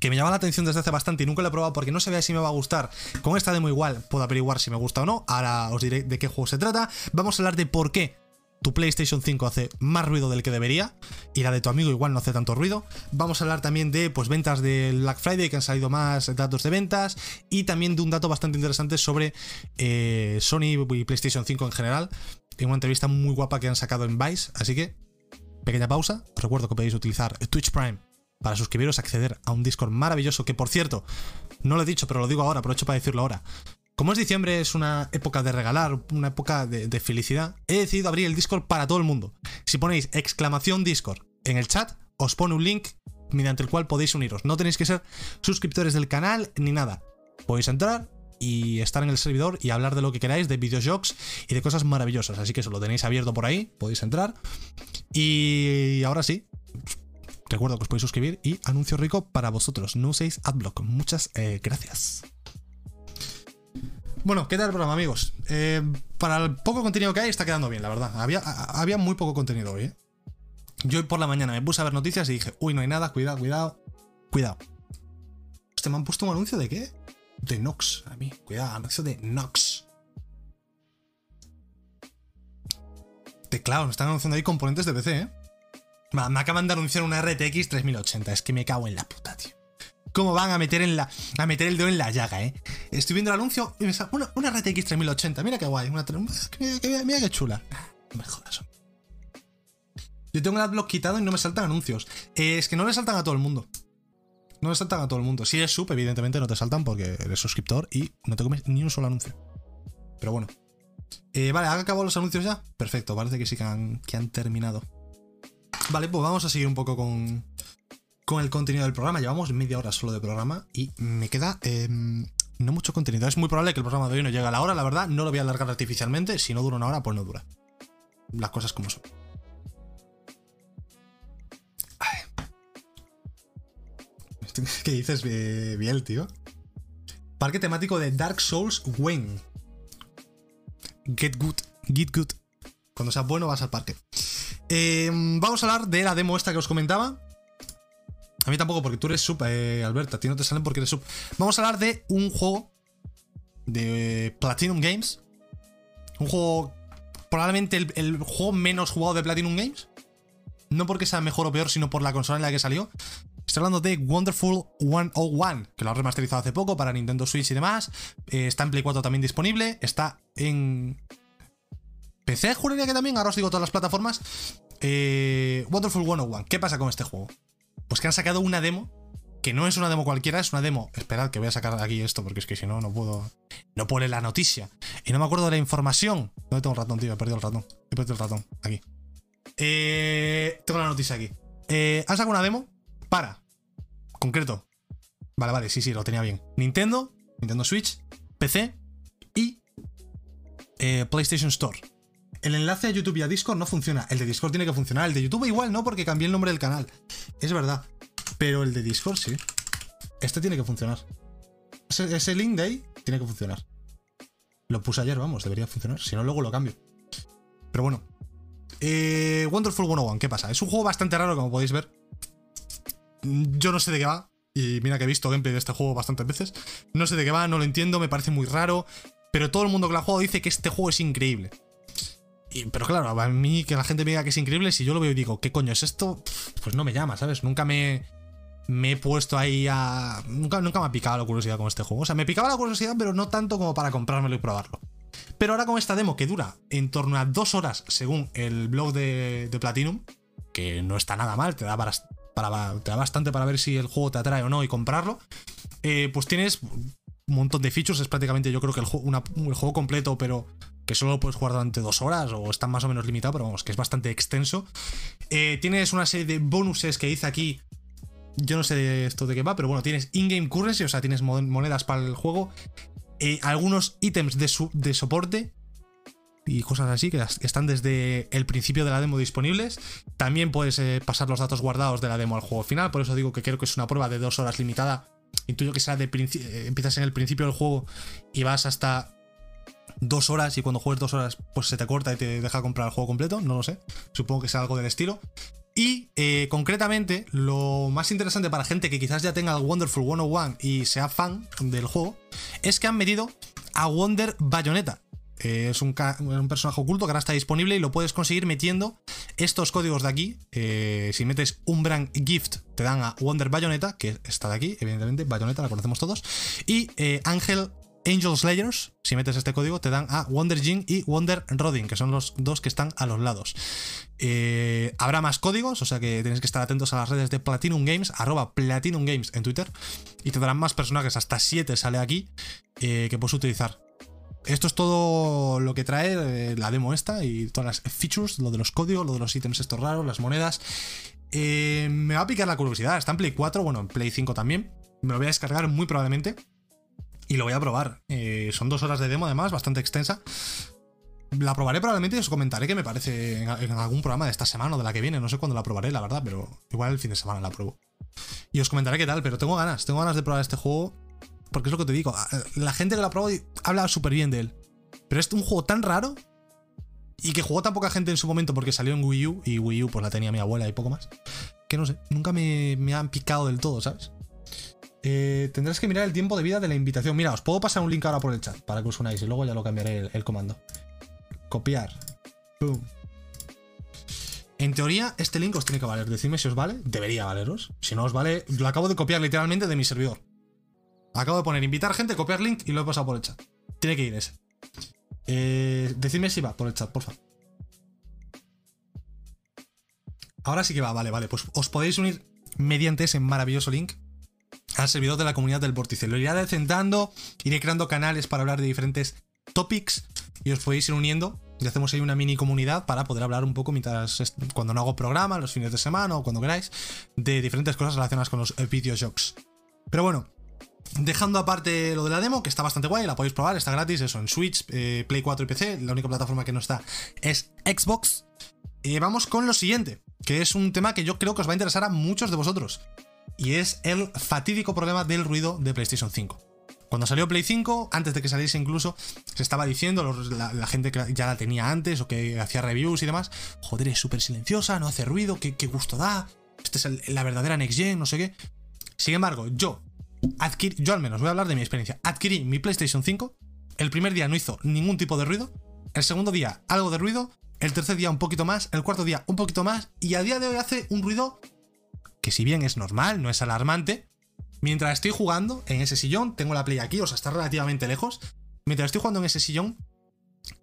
que me llama la atención desde hace bastante y nunca lo he probado porque no sabía si me va a gustar. Con esta demo igual puedo averiguar si me gusta o no. Ahora os diré de qué juego se trata. Vamos a hablar de por qué tu PlayStation 5 hace más ruido del que debería y la de tu amigo igual no hace tanto ruido. Vamos a hablar también de pues ventas del Black Friday que han salido más datos de ventas y también de un dato bastante interesante sobre eh, Sony y PlayStation 5 en general en una entrevista muy guapa que han sacado en Vice. Así que pequeña pausa. Os recuerdo que podéis utilizar Twitch Prime para suscribiros, acceder a un Discord maravilloso que, por cierto, no lo he dicho, pero lo digo ahora, aprovecho para decirlo ahora. Como es diciembre, es una época de regalar, una época de, felicidad, he decidido abrir el Discord para todo el mundo. Si ponéis exclamación Discord en el chat, os pone un link mediante el cual podéis uniros. No tenéis que ser suscriptores del canal ni nada. Podéis entrar y estar en el servidor y hablar de lo que queráis, de videojuegos y de cosas maravillosas. Así que eso lo tenéis abierto por ahí, podéis entrar. Y ahora sí, Recuerdo que os podéis suscribir y anuncio rico para vosotros. No uséis Adblock. Muchas eh, gracias. Bueno, ¿qué tal el programa, amigos? Eh, para el poco contenido que hay, está quedando bien, la verdad. Había, muy poco contenido hoy, ¿eh? Yo hoy por la mañana me puse a ver noticias y dije, uy, no hay nada, cuidado, cuidado, cuidado. ¿Este me han puesto un anuncio de qué? De Nox, a mí. Cuidado, anuncio de Nox. Teclado, me están anunciando ahí componentes de PC, ¿eh? Me acaban de anunciar una RTX 3080. Es que me cago en la puta, tío. ¿Cómo van a meter, en la, a meter el dedo en la llaga, eh? Estoy viendo el anuncio y me sale una, una, RTX 3080. Mira qué guay. mira, qué chula. No me jodas. Yo tengo el adblock quitado y no me saltan anuncios. es que no le saltan a todo el mundo. No le saltan a todo el mundo. Si eres sub, evidentemente no te saltan porque eres suscriptor y no te comes ni un solo anuncio. Pero bueno. Eh, vale, ¿han acabado los anuncios ya? Perfecto, parece que sí que han terminado. Vale, pues vamos a seguir un poco con, con el contenido del programa. Llevamos media hora solo de programa y me queda em, no mucho contenido. Es muy probable que el programa de hoy no llegue a la hora, la verdad. No lo voy a alargar artificialmente. Si no dura una hora, pues no dura. Las cosas como son. ¿Qué dices, Biel, tío? Parque temático de Dark Souls Wayne. Get good, get good. Cuando seas bueno vas al parque. Em, vamos a hablar de la demo esta que os comentaba. A mí tampoco, porque tú eres sub, eh, Alberta. A ti no te salen porque eres sub. Vamos a hablar de un juego de Platinum Games. Un juego. Probablemente el, juego menos jugado de Platinum Games. No porque sea mejor o peor, sino por la consola en la que salió. Estoy hablando de Wonderful 101, que lo ha remasterizado hace poco para Nintendo Switch y demás. Eh, está en Play 4 también disponible. Está en PC, juraría que también. Ahora os digo todas las plataformas. Eh, Wonderful 101. ¿Qué pasa con este juego? Pues que han sacado una demo. Que no es una demo cualquiera, es una demo. Esperad que voy a sacar aquí esto, porque es que si no, no puedo. No pone la noticia. Y no me acuerdo de la información. ¿Dónde tengo el ratón, tío? He perdido el ratón. He perdido el ratón. Aquí. Eh, tengo la noticia aquí. han sacado una demo para. Concreto. Vale, vale, sí, sí, lo tenía bien. Nintendo, Nintendo Switch, PC y eh, PlayStation Store. El enlace a YouTube y a Discord no funciona. El de Discord tiene que funcionar. El de YouTube igual no, porque cambié el nombre del canal. Es verdad. Pero el de Discord sí. Este tiene que funcionar. Ese, link de ahí tiene que funcionar. Lo puse ayer, vamos, debería funcionar. Si no, luego lo cambio. Pero bueno. Eh, Wonderful 101, ¿qué pasa? Es un juego bastante raro, como podéis ver. Yo no sé de qué va. Y mira que he visto gameplay de este juego bastantes veces. No sé de qué va, no lo entiendo, me parece muy raro. Pero todo el mundo que lo ha jugado dice que este juego es increíble. Pero claro, a mí que la gente me diga que es increíble, si yo lo veo y digo, ¿qué coño es esto? Pues no me llama, ¿sabes? Nunca me, he puesto ahí a. Nunca, nunca me ha picado la curiosidad con este juego. O sea, me picaba la curiosidad, pero no tanto como para comprármelo y probarlo. Pero ahora con esta demo que dura en torno a dos horas, según el blog de, Platinum, que no está nada mal, te da para, te da bastante para ver si el juego te atrae o no y comprarlo, eh, pues tienes un montón de features. Es prácticamente, yo creo que el, juego, completo, pero que solo lo puedes jugar durante dos horas o está más o menos limitado, pero vamos, que es bastante extenso. Eh, tienes una serie de bonuses que dice aquí. Yo no sé de esto de qué va, pero bueno, tienes in-game currency, o sea, tienes monedas para el juego. Eh, algunos ítems de, de soporte y cosas así que están desde el principio de la demo disponibles. También puedes eh, pasar los datos guardados de la demo al juego final, por eso digo que creo que es una prueba de dos horas limitada. Intuyo que será de eh, empiezas en el principio del juego y vas hasta dos horas y cuando juegues dos horas pues se te corta y te deja comprar el juego completo, no lo sé. Supongo que sea algo del estilo. Y eh, concretamente, lo más interesante para gente que quizás ya tenga el Wonderful 101 y sea fan del juego, es que han metido a Wonder Bayonetta es un, personaje oculto que ahora está disponible y lo puedes conseguir metiendo estos códigos de aquí. Eh, si metes un brand gift, te dan a Wonder Bayonetta, que está de aquí, evidentemente, Bayonetta la conocemos todos. Y eh, Ángel Angel Slayers, si metes este código, te dan a Wonder Jin y Wonder Rodin, que son los dos que están a los lados. Eh, habrá más códigos, o sea que tenéis que estar atentos a las redes de Platinum Games, arroba Platinum Games en Twitter, y te darán más personajes, hasta 7 sale aquí, que puedes utilizar esto es todo lo que trae eh, la demo esta y todas las features, lo de los códigos, lo de los ítems estos raros, las monedas. Eh, me va a picar la curiosidad. Está en Play 4, bueno, en Play 5 también. Me lo voy a descargar muy probablemente. Y lo voy a probar. Eh, son dos horas de demo además, bastante extensa. La probaré probablemente y os comentaré qué me parece en, algún programa de esta semana o de la que viene. No sé cuándo la probaré, la verdad, pero igual el fin de semana la pruebo. Y os comentaré qué tal, pero tengo ganas, tengo ganas de probar este juego porque es lo que te digo, la gente que lo ha probado habla súper bien de él. Pero es un juego tan raro y que jugó tan poca gente en su momento porque salió en Wii U y Wii U pues la tenía mi abuela y poco más. Que no sé, nunca me, han picado del todo, ¿sabes? Eh, tendrás que mirar el tiempo de vida de la invitación. Mira, os puedo pasar un link ahora por el chat para que os unáis y luego ya lo cambiaré el, comando. Copiar. En teoría, este link os tiene que valer. Decidme si os vale. Debería valeros. Si no os vale, lo acabo de copiar literalmente de mi servidor. Acabo de poner invitar gente, copiar link y lo he pasado por el chat. Tiene que ir ese. Eh, decidme si va por el chat, porfa. Ahora sí que va, vale, vale. Pues os podéis unir mediante ese maravilloso link. Al servidor de la comunidad del vórtice. Lo iré adecentando, iré creando canales para hablar de diferentes topics y os podéis ir uniendo y hacemos ahí una mini comunidad para poder hablar un poco mientras cuando no hago programa, los fines de semana o cuando queráis, de diferentes cosas relacionadas con los videojuegos. Pero bueno, Dejando aparte lo de la demo, que está bastante guay, la podéis probar, está gratis, eso, en Switch, eh, Play 4 y PC, la única plataforma que no está es Xbox. Eh, vamos con lo siguiente, que es un tema que yo creo que os va a interesar a muchos de vosotros, y es el fatídico problema del ruido de PlayStation 5. Cuando salió Play 5, antes de que saliese incluso, se estaba diciendo, la, gente que ya la tenía antes o que hacía reviews y demás, joder, es súper silenciosa, no hace ruido, qué, gusto da, esta es la verdadera Next Gen, no sé qué. Sin embargo, yo, adquirí, yo al menos voy a hablar de mi experiencia, adquirí mi PlayStation 5, el primer día no hizo ningún tipo de ruido, el segundo día algo de ruido, el tercer día un poquito más, el cuarto día un poquito más, y a día de hoy hace un ruido que si bien es normal, no es alarmante, Mientras estoy jugando en ese sillón, tengo la play aquí, o sea, está relativamente lejos. Mientras estoy jugando en ese sillón,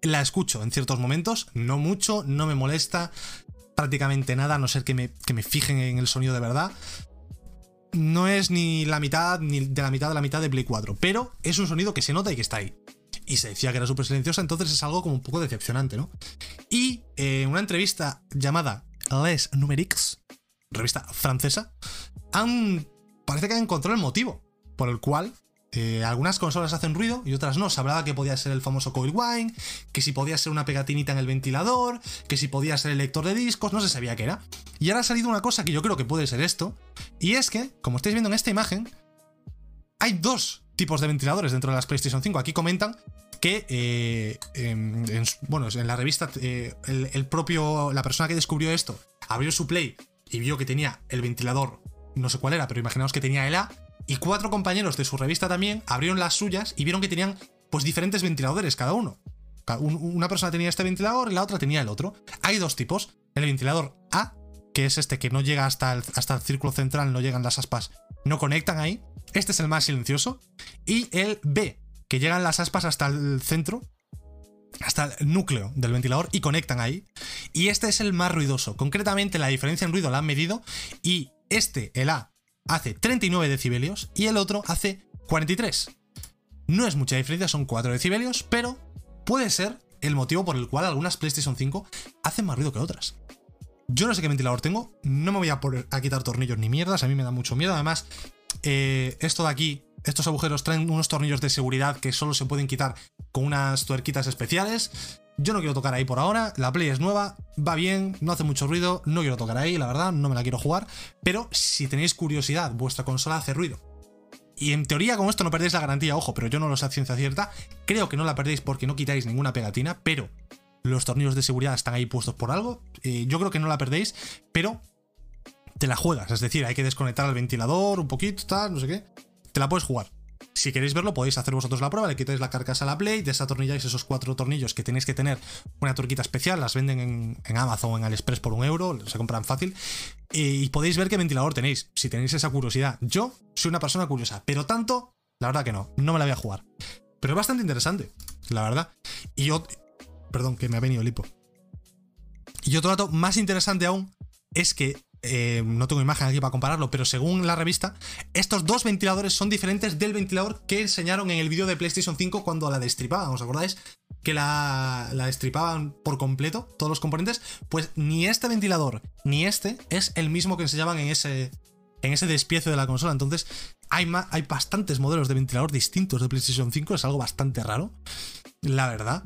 la escucho en ciertos momentos, no mucho, no me molesta prácticamente nada, a no ser que me, que me fijen en el sonido de verdad. No es ni la mitad, ni de la mitad de la mitad de Play 4, pero es un sonido que se nota y que está ahí. Y se decía que era súper silenciosa, entonces es algo como un poco decepcionante, ¿no? Y en eh, una entrevista llamada Les Numerics, revista francesa, han parece que encontró el motivo por el cual eh, algunas consolas hacen ruido y otras no. Se hablaba que podía ser el famoso coil wine, que si podía ser una pegatinita en el ventilador, que si podía ser el lector de discos, no se sabía qué era. Y ahora ha salido una cosa que yo creo que puede ser esto, y es que, como estáis viendo en esta imagen, hay dos tipos de ventiladores dentro de las PlayStation 5. Aquí comentan que, eh, en, bueno, en la revista, eh, el propio, la persona que descubrió esto, abrió su Play y vio que tenía el ventilador no sé cuál era, pero imaginaos que tenía el A, y cuatro compañeros de su revista también abrieron las suyas y vieron que tenían pues diferentes ventiladores cada uno. Una persona tenía este ventilador y la otra tenía el otro. Hay dos tipos. El ventilador A, que es este que no llega hasta el, hasta el círculo central, no llegan las aspas, no conectan ahí. Este es el más silencioso. Y el B, que llegan las aspas hasta el centro, hasta el núcleo del ventilador y conectan ahí. Y este es el más ruidoso. Concretamente la diferencia en ruido la han medido y este, el A, hace 39 decibelios y el otro hace 43. No es mucha diferencia, son 4 decibelios, pero puede ser el motivo por el cual algunas PlayStation 5 hacen más ruido que otras. Yo no sé qué ventilador tengo, no me voy a poner a quitar tornillos ni mierdas, a mí me da mucho miedo. Además, eh, esto de aquí, estos agujeros traen unos tornillos de seguridad que solo se pueden quitar con unas tuerquitas especiales. Yo no quiero tocar ahí por ahora, la Play es nueva, va bien, no hace mucho ruido, no quiero tocar ahí, la verdad, no me la quiero jugar, pero si tenéis curiosidad, vuestra consola hace ruido. Y en teoría con esto no perdéis la garantía, ojo, pero yo no lo sé a ciencia cierta, creo que no la perdéis porque no quitáis ninguna pegatina, pero los tornillos de seguridad están ahí puestos por algo, eh, yo creo que no la perdéis, pero te la juegas, es decir, hay que desconectar el ventilador un poquito, tal, no sé qué, te la puedes jugar. Si queréis verlo, podéis hacer vosotros la prueba, le quitáis la carcasa a la Play, desatornilláis esos cuatro tornillos que tenéis que tener una turquita especial, las venden en, Amazon en AliExpress por un euro, se compran fácil, y podéis ver qué ventilador tenéis, si tenéis esa curiosidad. Yo soy una persona curiosa, pero tanto, la verdad que no, no me la voy a jugar. Pero es bastante interesante, la verdad. Y yo... Perdón, que me ha venido el hipo. Y otro dato más interesante aún es que eh, no tengo imagen aquí para compararlo, pero según la revista, estos dos ventiladores son diferentes del ventilador que enseñaron en el vídeo de PlayStation 5 cuando la destripaban. ¿Os acordáis? Que la, la destripaban por completo, todos los componentes. Pues ni este ventilador ni este es el mismo que enseñaban en ese, en ese despiece de la consola. Entonces, hay, hay bastantes modelos de ventilador distintos de PlayStation 5. Es algo bastante raro, la verdad.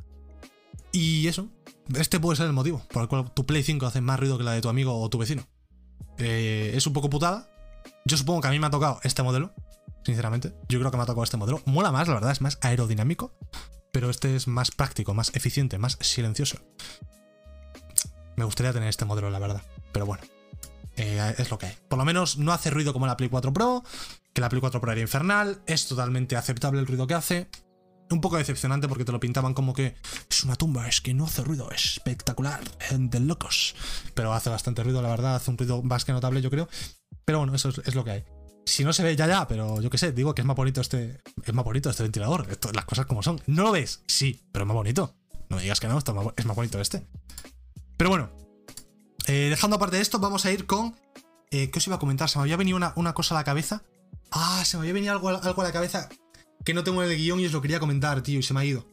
Y eso, este puede ser el motivo por el cual tu Play 5 hace más ruido que la de tu amigo o tu vecino. Eh, es un poco putada. Yo supongo que a mí me ha tocado este modelo, sinceramente. Yo creo que me ha tocado este modelo. Mola más, la verdad, es más aerodinámico, pero este es más práctico, más eficiente, más silencioso. Me gustaría tener este modelo, la verdad. Pero bueno, eh, es lo que hay. Por lo menos no hace ruido como la Play 4 Pro, que la Play 4 Pro era infernal. Es totalmente aceptable el ruido que hace un poco decepcionante porque te lo pintaban como que es una tumba, es que no hace ruido, es espectacular, de locos. Pero hace bastante ruido, la verdad, hace un ruido más que notable, yo creo. Pero bueno, eso es, lo que hay. Si no se ve ya, ya, pero yo qué sé, digo que es más bonito este. Es más bonito este ventilador. las cosas como son. ¿No lo ves? Sí, pero es más bonito. No digas que no, es más bonito este. Pero bueno. Eh, dejando aparte de esto, vamos a ir con. Eh, ¿Qué os iba a comentar? Se me había venido una, una cosa a la cabeza Ah, se me había venido algo, algo a la cabeza que no tengo en el guion y os lo quería comentar, tío, y se me ha ido.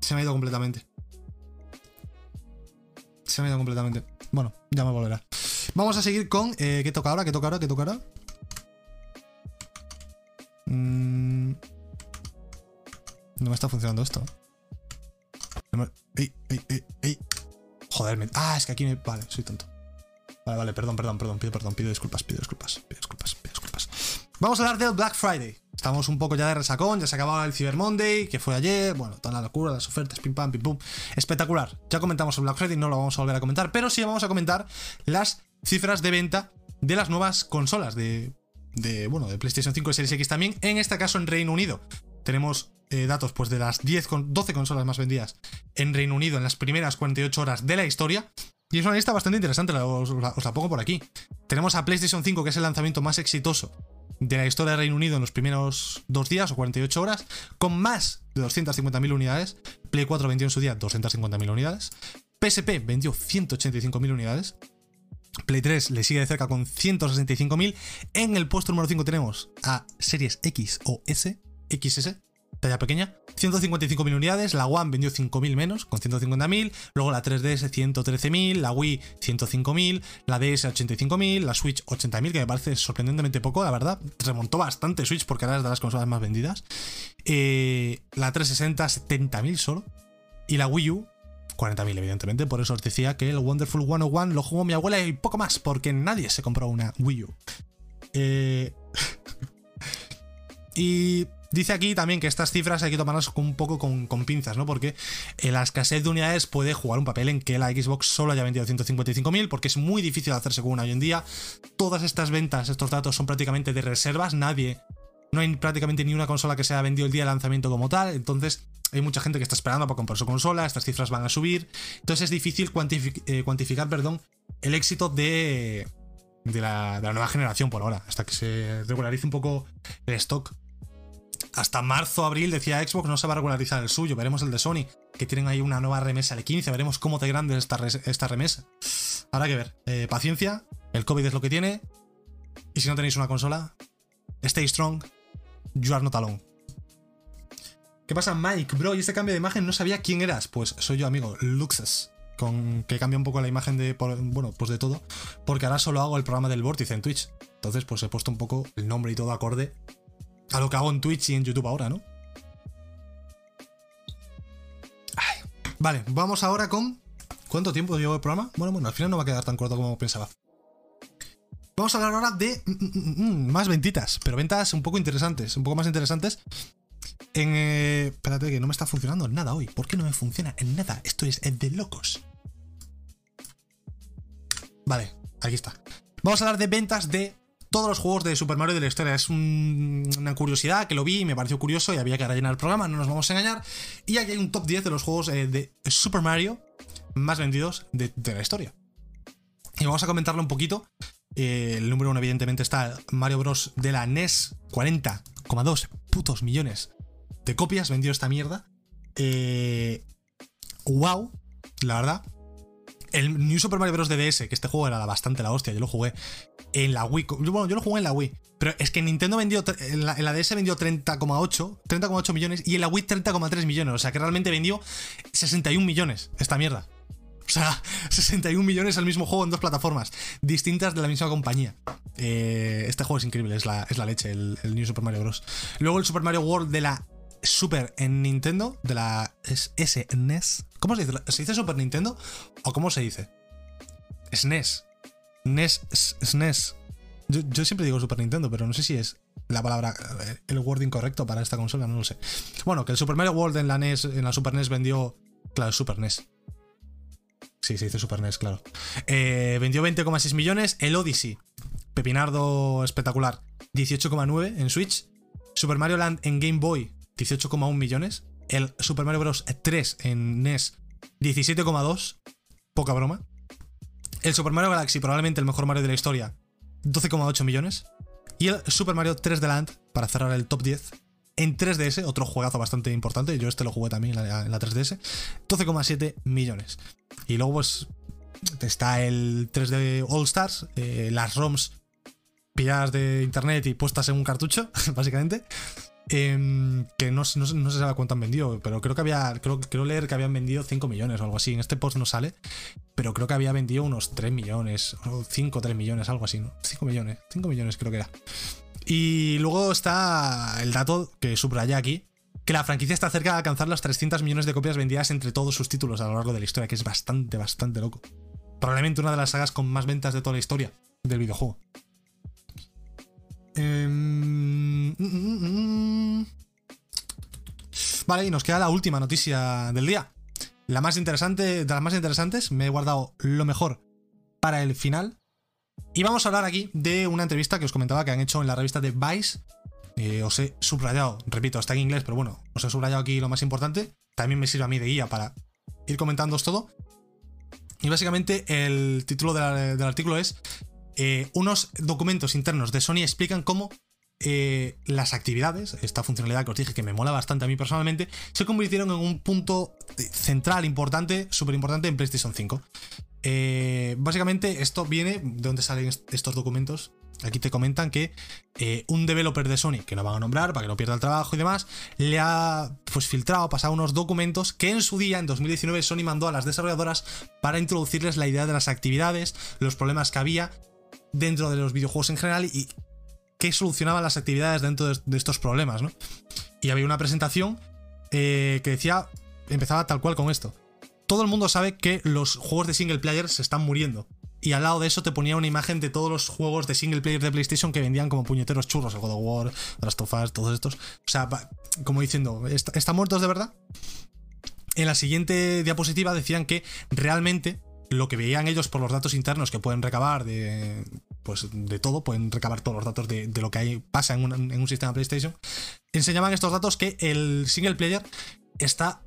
Se me ha ido completamente. Se me ha ido completamente. Bueno, ya me volverá. Vamos a seguir con. Eh, ¿Qué toca ahora? ¿Qué toca ahora? ¿Qué toca ahora? Mm. No me está funcionando esto. ¡Ey, ey, ey, ey! Joder, ah, es que aquí me. Vale, soy tonto. Vale, vale, perdón, perdón, perdón, pido perdón, pido disculpas, pido disculpas, pido disculpas, pido disculpas. Vamos a hablar del Black Friday. Estamos un poco ya de resacón, ya se acababa el Cyber Monday, que fue ayer, bueno, toda la locura, las ofertas, pim pam, pim pum. Espectacular. Ya comentamos el Black Friday, no lo vamos a volver a comentar, pero sí vamos a comentar las cifras de venta de las nuevas consolas de, de bueno, de PlayStation 5 y Series X también, en este caso en Reino Unido. Tenemos eh, datos pues de las 10 con 12 consolas más vendidas en Reino Unido en las primeras 48 horas de la historia. Y es una lista bastante interesante, os, os la pongo por aquí. Tenemos a PlayStation 5, que es el lanzamiento más exitoso de la historia del Reino Unido en los primeros dos días o 48 horas, con más de 250.000 unidades. Play 4 vendió en su día 250.000 unidades. PSP vendió 185.000 unidades. Play 3 le sigue de cerca con 165.000. En el puesto número 5 tenemos a Series X o S, XS, talla pequeña, 155.000 unidades, la One vendió 5.000 menos, con 150.000, luego la 3DS 113.000, la Wii 105.000, la DS 85.000, la Switch 80.000, que me parece sorprendentemente poco, la verdad, remontó bastante Switch porque era de las consolas más vendidas, eh, la 360 70.000 solo, y la Wii U 40.000 evidentemente, por eso os decía que el Wonderful 101 lo jugó mi abuela y poco más, porque nadie se compró una Wii U. Eh... y Dice aquí también que estas cifras hay que tomarlas un poco con, pinzas, ¿no? Porque eh, la escasez de unidades puede jugar un papel en que la Xbox solo haya vendido 155.000, porque es muy difícil hacerse con una hoy en día. Todas estas ventas, estos datos son prácticamente de reservas, nadie, no hay prácticamente ni una consola que se haya vendido el día de lanzamiento como tal, entonces hay mucha gente que está esperando para comprar su consola, estas cifras van a subir, entonces es difícil eh, cuantificar, perdón, el éxito de, la nueva generación por ahora, hasta que se regularice un poco el stock hasta marzo, abril, decía Xbox, no se va a regularizar el suyo. Veremos el de Sony, que tienen ahí una nueva remesa de 15. Veremos cómo de grande es esta, remesa. Habrá que ver. Eh, paciencia, el COVID es lo que tiene. Y si no tenéis una consola, stay strong, you are not alone. ¿Qué pasa, Mike? Bro, y este cambio de imagen no sabía quién eras. Pues soy yo, amigo, Luxes. Con que cambia un poco la imagen de. bueno, pues de todo. Porque ahora solo hago el programa del Vórtice en Twitch. Entonces, pues he puesto un poco el nombre y todo acorde a lo que hago en Twitch y en YouTube ahora, ¿no? Vale, vamos ahora con... ¿Cuánto tiempo llevo el programa? Bueno, bueno, al final no va a quedar tan corto como pensaba. Vamos a hablar ahora de mm, mm, mm, más ventitas, pero ventas un poco interesantes, un poco más interesantes. En... Eh, espérate, que no me está funcionando nada hoy. ¿Por qué no me funciona en nada? Esto es de locos. Vale, aquí está. Vamos a hablar de ventas de todos los juegos de Super Mario de la historia. Es una curiosidad que lo vi y me pareció curioso y había que rellenar el programa, no nos vamos a engañar. Y aquí hay un top 10 de los juegos eh, de Super Mario más vendidos de, la historia. Y vamos a comentarlo un poquito. Eh, el número uno, evidentemente, está Mario Bros. de la NES, 40,2 putos millones de copias vendió esta mierda. Eh, wow, la verdad. El New Super Mario Bros. DS, que este juego era bastante la hostia, yo lo jugué en la Wii. Bueno, yo lo jugué en la Wii. Pero es que Nintendo vendió. En la, DS vendió 30,8. 30,8 millones. Y en la Wii 30,3 millones. O sea que realmente vendió 61 millones esta mierda. O sea, 61 millones al mismo juego en dos plataformas distintas de la misma compañía. Eh, este juego es increíble, es la, es la leche, el, New Super Mario Bros. Luego el Super Mario World de la Super en Nintendo, de la SNES. ¿Cómo se dice? ¿Se dice Super Nintendo? ¿O cómo se dice? SNES. NES, SNES. Yo, siempre digo Super Nintendo, pero no sé si es la palabra, el wording correcto para esta consola, no lo sé. Bueno, que el Super Mario World en la NES, en la Super NES vendió. Claro, Super NES. Sí, se dice Super NES, claro. Eh, vendió 20,6 millones. El Odyssey, Pepinardo espectacular, 18,9 en Switch. Super Mario Land en Game Boy, 18,1 millones. El Super Mario Bros. 3 en NES, 17,2. Poca broma. El Super Mario Galaxy, probablemente el mejor Mario de la historia, 12,8 millones. Y el Super Mario 3D Land, para cerrar el top 10, en 3DS, otro juegazo bastante importante, yo este lo jugué también en la, 3DS, 12,7 millones. Y luego pues está el 3D All Stars, eh, las ROMs pilladas de internet y puestas en un cartucho, básicamente. Em, que no, no, no, se sabe cuánto han vendido, pero creo que había. Creo, creo leer que habían vendido 5 millones o algo así. En este post no sale, pero creo que había vendido unos 3 millones, o 5 o 3 millones, algo así, ¿no? 5 millones, 5 millones creo que era. Y luego está el dato que subraya aquí, que la franquicia está cerca de alcanzar las 300 millones de copias vendidas entre todos sus títulos a lo largo de la historia, que es bastante, bastante loco. Probablemente una de las sagas con más ventas de toda la historia del videojuego. Eh... Vale, y nos queda la última noticia del día. La más interesante, de las más interesantes, me he guardado lo mejor para el final. Y vamos a hablar aquí de una entrevista que os comentaba que han hecho en la revista de Vice. Eh, os he subrayado, repito, está en inglés, pero bueno, os he subrayado aquí lo más importante. También me sirve a mí de guía para ir comentándoos todo. Y básicamente el título del artículo es eh, unos documentos internos de Sony explican cómo eh, las actividades, esta funcionalidad que os dije que me mola bastante a mí personalmente, se convirtieron en un punto central importante, súper importante en PlayStation 5. Eh, básicamente esto viene de donde salen estos documentos. Aquí te comentan que eh, un developer de Sony, que no van a nombrar para que no pierda el trabajo y demás, le ha pues filtrado, pasado unos documentos que en su día, en 2019, Sony mandó a las desarrolladoras para introducirles la idea de las actividades, los problemas que había dentro de los videojuegos en general y qué solucionaban las actividades dentro de, estos problemas, ¿no? Y había una presentación eh, que decía, empezaba tal cual con esto. Todo el mundo sabe que los juegos de single player se están muriendo. Y al lado de eso te ponía una imagen de todos los juegos de single player de PlayStation que vendían como puñeteros churros, el God of War, Last of todos estos. O sea, como diciendo, ¿están muertos de verdad? En la siguiente diapositiva decían que realmente lo que veían ellos por los datos internos que pueden recabar de, pues, de todo, pueden recabar todos los datos de, lo que hay, pasa en un, sistema PlayStation, enseñaban estos datos que el single player está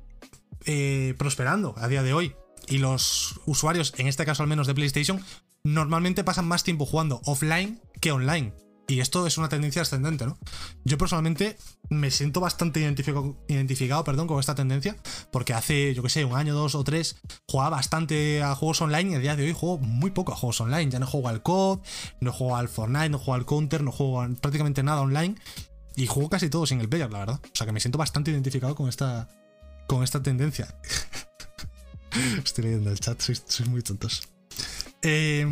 eh, prosperando a día de hoy. Y los usuarios, en este caso al menos de PlayStation, normalmente pasan más tiempo jugando offline que online. Y esto es una tendencia ascendente, ¿no? Yo personalmente me siento bastante identificado, identificado perdón, con esta tendencia, porque hace, yo que sé, un año, dos o tres, jugaba bastante a juegos online y a día de hoy juego muy poco a juegos online. Ya no juego al COD, no juego al Fortnite, no juego al Counter, no juego prácticamente nada online. Y juego casi todo single player, la verdad. O sea que me siento bastante identificado con esta, con esta tendencia. Estoy leyendo el chat, sois, sois muy tontos. Eh,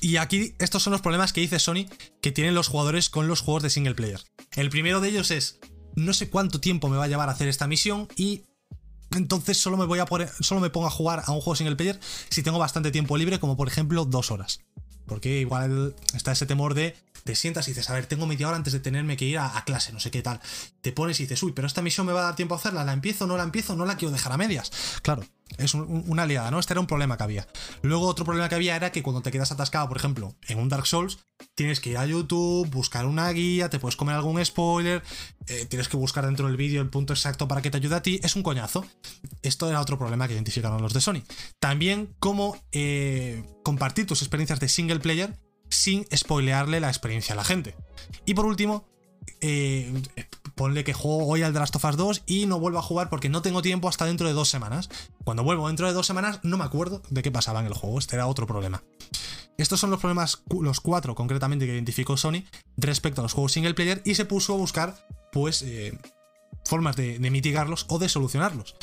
y aquí estos son los problemas que dice Sony que tienen los jugadores con los juegos de single player. El primero de ellos es, no sé cuánto tiempo me va a llevar a hacer esta misión y entonces solo me voy a solo me pongo a jugar a un juego single player si tengo bastante tiempo libre, como por ejemplo dos horas. Porque igual está ese temor de te sientas y dices, a ver, tengo media hora antes de tenerme que ir a, clase, no sé qué tal. Te pones y dices, uy, pero esta misión me va a dar tiempo a hacerla, ¿la empiezo no la empiezo? No la quiero dejar a medias. Claro, es una aliada, ¿no? Este era un problema que había. Luego otro problema que había era que cuando te quedas atascado, por ejemplo, en un Dark Souls, tienes que ir a YouTube, buscar una guía, te puedes comer algún spoiler, eh, tienes que buscar dentro del vídeo el punto exacto para que te ayude a ti. Es un coñazo. Esto era otro problema que identificaron los de Sony. También cómo eh, compartir tus experiencias de single player sin spoilearle la experiencia a la gente. Y por último, eh, ponle que juego hoy al The Last of Us 2 y no vuelvo a jugar porque no tengo tiempo hasta dentro de dos semanas. Cuando vuelvo dentro de dos semanas no me acuerdo de qué pasaba en el juego, este era otro problema. Estos son los problemas, los cuatro concretamente que identificó Sony respecto a los juegos single player y se puso a buscar, pues, eh, formas de, de mitigarlos o de solucionarlos.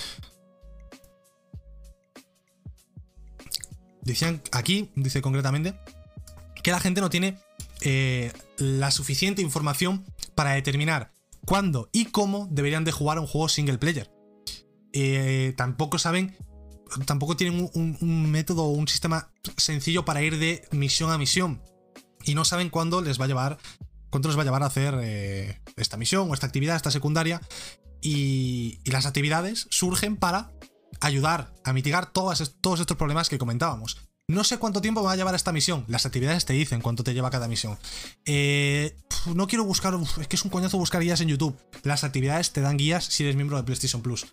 Decían aquí, dice concretamente, que la gente no tiene eh, la suficiente información para determinar cuándo y cómo deberían de jugar a un juego single player. Eh, tampoco saben, tampoco tienen un, método o un sistema sencillo para ir de misión a misión. Y no saben cuándo les va a llevar, cuánto les va a llevar a hacer eh, esta misión o esta actividad, esta secundaria. Y, las actividades surgen para ayudar a mitigar todos estos problemas que comentábamos. No sé cuánto tiempo va a llevar esta misión. Las actividades te dicen cuánto te lleva cada misión. Eh, no quiero buscar. es que es un coñazo buscar guías en YouTube. Las actividades te dan guías si eres miembro de PlayStation Plus.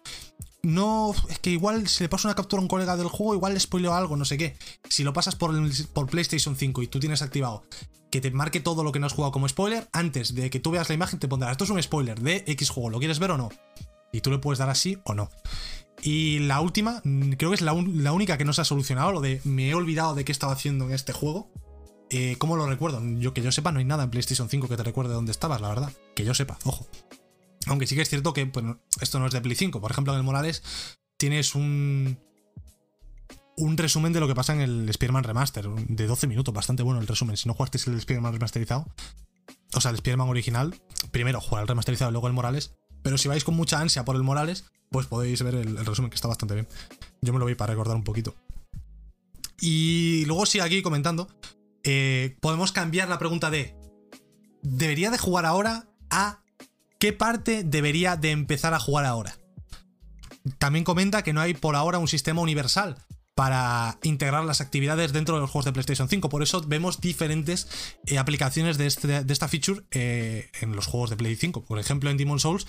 No, es que igual si le paso una captura a un colega del juego, igual le spoileo algo, no sé qué. Si lo pasas por, por PlayStation 5 y tú tienes activado que te marque todo lo que no has jugado como spoiler, antes de que tú veas la imagen te pondrá, esto es un spoiler de X juego, ¿lo quieres ver o no? Y tú le puedes dar así o no. Y la última, mm, creo que es la, única que no se ha solucionado, lo de me he olvidado de qué estaba haciendo en este juego. Eh, ¿Cómo lo recuerdo? Yo que yo sepa, no hay nada en PlayStation 5 que te recuerde dónde estabas, la verdad. Que yo sepa, ojo. Aunque sí que es cierto que bueno, esto no es de Play 5. Por ejemplo, en el Morales tienes un. Un resumen de lo que pasa en el Spider-Man Remaster, de 12 minutos, bastante bueno el resumen. Si no jugasteis el Spider-Man remasterizado, o sea, el Spider-Man original, primero jugar el remasterizado y luego el Morales. Pero si vais con mucha ansia por el Morales, pues podéis ver el, resumen que está bastante bien. Yo me lo vi para recordar un poquito. Y luego sigue aquí comentando. eh, podemos cambiar la pregunta de. ¿Debería de jugar ahora? a ¿Qué parte debería de empezar a jugar ahora? También comenta que no hay por ahora un sistema universal para integrar las actividades dentro de los juegos de PlayStation 5. Por eso vemos diferentes eh, aplicaciones de, este- de esta feature eh, en los juegos de Play 5. Por ejemplo, en Demon Souls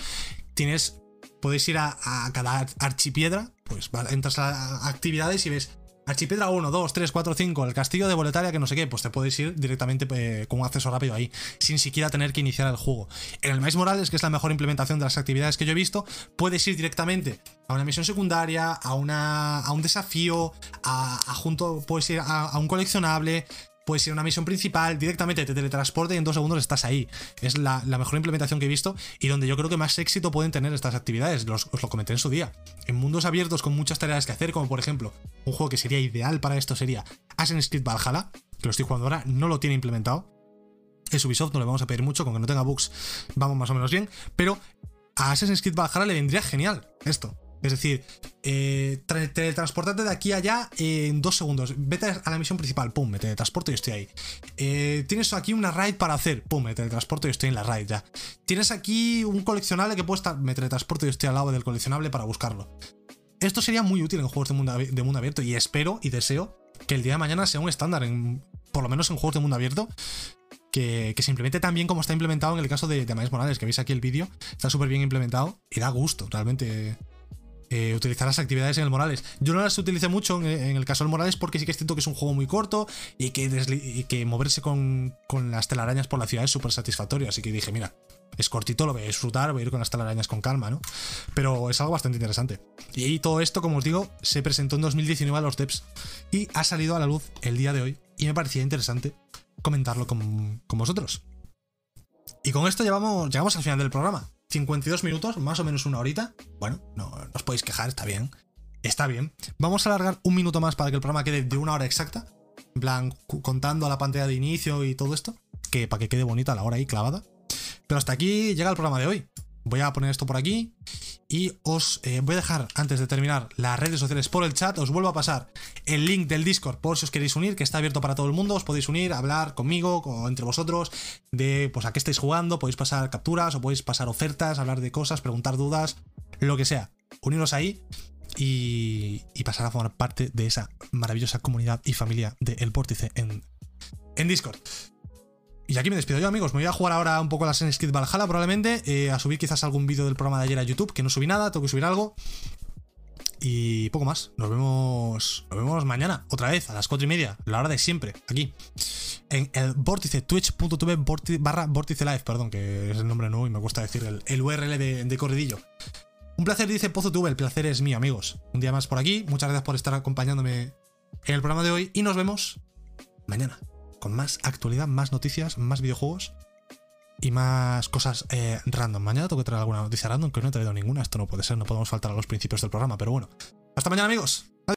tienes. Podéis ir a, a cada ar- archipiedra, pues entras a actividades y ves Archipiedra 1, 2, 3, 4, 5, el castillo de Boletaria, que no sé qué, pues te puedes ir directamente eh, con un acceso rápido ahí, sin siquiera tener que iniciar el juego. En el Miles Morales, que es la mejor implementación de las actividades que yo he visto, puedes ir directamente a una misión secundaria, a, una, a un desafío, a, junto, puedes ir a un coleccionable, puedes ir a una misión principal, directamente te teletransporte y en dos segundos estás ahí. Es la, la mejor implementación que he visto y donde yo creo que más éxito pueden tener estas actividades. Los- os lo comenté en su día. En mundos abiertos con muchas tareas que hacer, como por ejemplo, un juego que sería ideal para esto sería Assassin's Creed Valhalla, que lo estoy jugando ahora, no lo tiene implementado. Es Ubisoft, no le vamos a pedir mucho, con que no tenga bugs, vamos más o menos bien. Pero a Assassin's Creed Valhalla le vendría genial esto. Es decir, eh, tra- teletransportarte de aquí a allá en dos segundos. Vete a la misión principal, pum, me teletransporto y estoy ahí. Eh, tienes aquí una raid para hacer, pum, me teletransporto y estoy en la raid ya. Tienes aquí un coleccionable que puede estar, me teletransporto y estoy al lado del coleccionable para buscarlo. Esto sería muy útil en juegos de mundo, de mundo abierto y espero y deseo que el día de mañana sea un estándar, por lo menos en juegos de mundo abierto, que, que se implemente tan bien como está implementado en el caso de, de Morales, que veis aquí el vídeo, está súper bien implementado y da gusto realmente eh, utilizar las actividades en el Morales. Yo no las utilicé mucho en, el caso del Morales porque sí que es cierto que es un juego muy corto y que, moverse con, con las telarañas por la ciudad es súper satisfactorio, así que dije, mira, es cortito, lo voy a disfrutar, voy a ir con las telarañas con calma, ¿no? Pero es algo bastante interesante. Y todo esto, como os digo, se presentó en 2019 a los DEPs y ha salido a la luz el día de hoy y me parecía interesante comentarlo con, con vosotros. Y con esto llevamos, llegamos al final del programa. 52 minutos, más o menos una horita. Bueno, no, os podéis quejar, está bien. Está bien. Vamos a alargar un minuto más para que el programa quede de una hora exacta. En plan, contando a la pantalla de inicio y todo esto. Que para que quede bonita la hora ahí clavada. Pero hasta aquí llega el programa de hoy. Voy a poner esto por aquí y os eh, voy a dejar, antes de terminar, las redes sociales por el chat. Os vuelvo a pasar el link del Discord por si os queréis unir, que está abierto para todo el mundo. Os podéis unir, hablar conmigo o entre vosotros de pues a qué estáis jugando. Podéis pasar capturas o podéis pasar ofertas, hablar de cosas, preguntar dudas, lo que sea. Uniros ahí y, y pasar a formar parte de esa maravillosa comunidad y familia de El Vórtice en, en Discord. Y aquí me despido yo, amigos. Me voy a jugar ahora un poco la Assassin's Creed Valhalla, probablemente. eh, a subir quizás algún vídeo del programa de ayer a YouTube, que no subí nada, tengo que subir algo. Y poco más. Nos vemos. Nos vemos mañana, otra vez, a las 4 y media, la hora de siempre, aquí. En el vórtice, twitch.tv barra vórtice live, perdón, que es el nombre nuevo y me cuesta decir el, el URL de, de corridillo. Un placer, dice Pozo TV, el placer es mío, amigos. Un día más por aquí. Muchas gracias por estar acompañándome en el programa de hoy y nos vemos mañana con más actualidad, más noticias, más videojuegos y más cosas eh, random. Mañana tengo que traer alguna noticia random que no he traído ninguna. Esto no puede ser, no podemos faltar a los principios del programa, pero bueno. Hasta mañana, amigos.